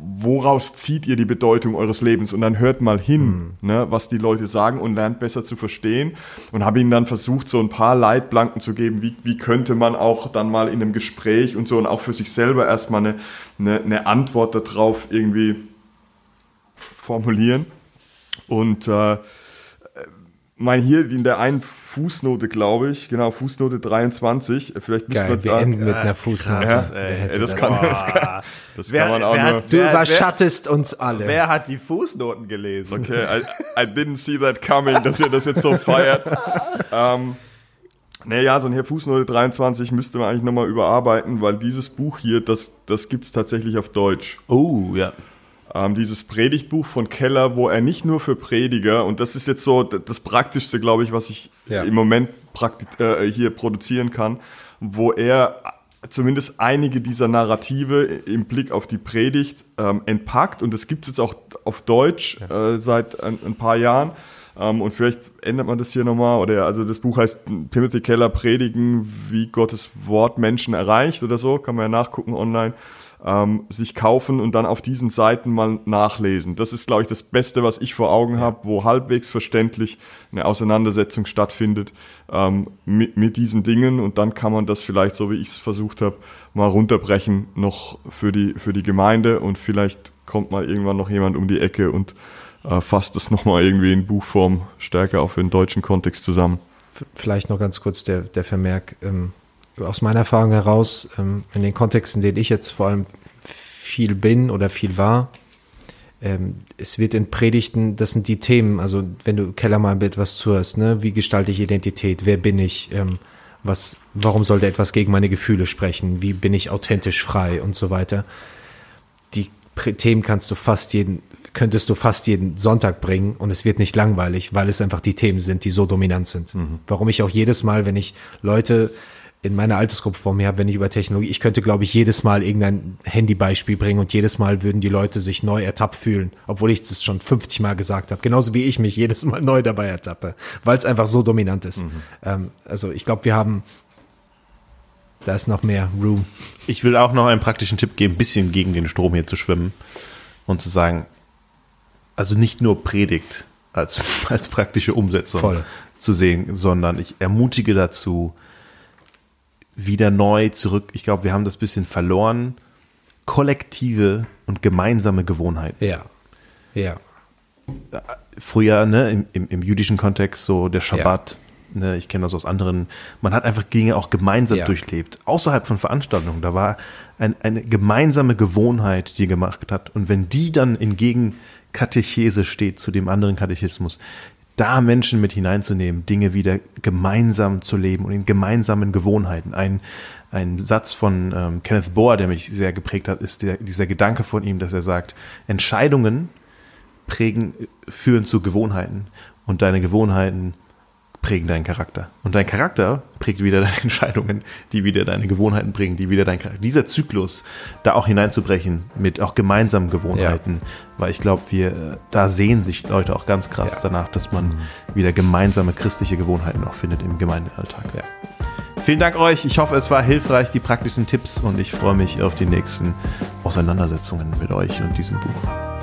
woraus zieht ihr die Bedeutung eures Lebens? Und dann hört mal hin, mhm. ne, was die Leute sagen und lernt besser zu verstehen. Und habe ihnen dann versucht, so ein paar Leitplanken zu geben, wie, wie könnte man auch dann mal in einem Gespräch und so und auch für sich selber erstmal eine, eine, eine Antwort darauf irgendwie formulieren. Und äh, mein hier in der einen Fußnote, glaube ich, genau, Fußnote 23. Vielleicht müssen wir, wir da, enden mit einer Fußnote. Krass, ja, ey, das, das, kann, das, kann, das wer, kann man auch nur. Hat, du überschattest wer, uns alle. Wer hat die Fußnoten gelesen? Okay, I, I didn't see that coming, dass ihr das jetzt so feiert. ähm, naja, so ein hier Fußnote 23 müsste man eigentlich nochmal überarbeiten, weil dieses Buch hier, das, das gibt's tatsächlich auf Deutsch. Oh, ja ähm, dieses Predigtbuch von Keller, wo er nicht nur für Prediger, und das ist jetzt so das Praktischste, glaube ich, was ich ja. im Moment äh, hier produzieren kann, wo er zumindest einige dieser Narrative im Blick auf die Predigt ähm, entpackt. Und das gibt es jetzt auch auf Deutsch ja. äh, seit ein, ein, paar Jahren. Ähm, und vielleicht ändert man das hier nochmal. Oder also das Buch heißt Timothy Keller Predigen, wie Gottes Wort Menschen erreicht oder so. Kann man ja nachgucken online ähm, sich kaufen und dann auf diesen Seiten mal nachlesen. Das ist, glaube ich, das Beste, was ich vor Augen habe, wo halbwegs verständlich eine Auseinandersetzung stattfindet ähm, mit, mit diesen Dingen und dann kann man das vielleicht, so wie ich es versucht habe, mal runterbrechen noch für die, für die Gemeinde und vielleicht kommt mal irgendwann noch jemand um die Ecke und äh, fasst das nochmal irgendwie in Buchform stärker auch für den deutschen Kontext zusammen. Vielleicht noch ganz kurz der, der Vermerk. Ähm aus meiner Erfahrung heraus, ähm, in den Kontexten, in denen ich jetzt vor allem viel bin oder viel war, ähm, es wird in Predigten, das sind die Themen, also wenn du Keller mal etwas zuhörst, ne, wie gestalte ich Identität, wer bin ich, ähm, was, warum sollte etwas gegen meine Gefühle sprechen, wie bin ich authentisch frei und so weiter. Die Themen kannst du fast jeden, könntest du fast jeden Sonntag bringen und es wird nicht langweilig, weil es einfach die Themen sind, die so dominant sind. Mhm. Warum ich auch jedes Mal, wenn ich Leute in meiner Altersgruppe vor mir habe, wenn ich über Technologie, ich könnte, glaube ich, jedes Mal irgendein Handybeispiel bringen und jedes Mal würden die Leute sich neu ertappt fühlen, obwohl ich das schon 50 Mal gesagt habe. Genauso wie ich mich jedes Mal neu dabei ertappe, weil es einfach so dominant ist. Mhm. Ähm, also ich glaube, wir haben, da ist noch mehr Room. Ich will auch noch einen praktischen Tipp geben, ein bisschen gegen den Strom hier zu schwimmen und zu sagen, also nicht nur Predigt als, als praktische Umsetzung Voll. zu sehen, sondern ich ermutige dazu, wieder neu zurück. Ich glaube, wir haben das bisschen verloren. Kollektive und gemeinsame Gewohnheiten. Ja. Ja. Früher, ne, im, im, im jüdischen Kontext, so der Schabbat, ja. ne, ich kenne das aus anderen, man hat einfach Dinge auch gemeinsam ja. durchlebt. Außerhalb von Veranstaltungen. Da war ein, eine gemeinsame Gewohnheit, die gemacht hat. Und wenn die dann in Gegenkatechese steht zu dem anderen Katechismus, da Menschen mit hineinzunehmen, Dinge wieder gemeinsam zu leben und in gemeinsamen Gewohnheiten. Ein, ein Satz von ähm, Kenneth Bohr, der mich sehr geprägt hat, ist der, dieser Gedanke von ihm, dass er sagt, Entscheidungen prägen, führen zu Gewohnheiten und deine Gewohnheiten prägen deinen Charakter. Und dein Charakter prägt wieder deine Entscheidungen, die wieder deine Gewohnheiten prägen, die wieder dein Charakter. Dieser Zyklus, da auch hineinzubrechen mit auch gemeinsamen Gewohnheiten, ja. weil ich glaube, wir, da sehen sich Leute auch ganz krass ja. danach, dass man mhm. wieder gemeinsame christliche Gewohnheiten auch findet im Gemeindealltag. Ja. Vielen Dank euch. Ich hoffe, es war hilfreich, die praktischen Tipps und ich freue mich auf die nächsten Auseinandersetzungen mit euch und diesem Buch.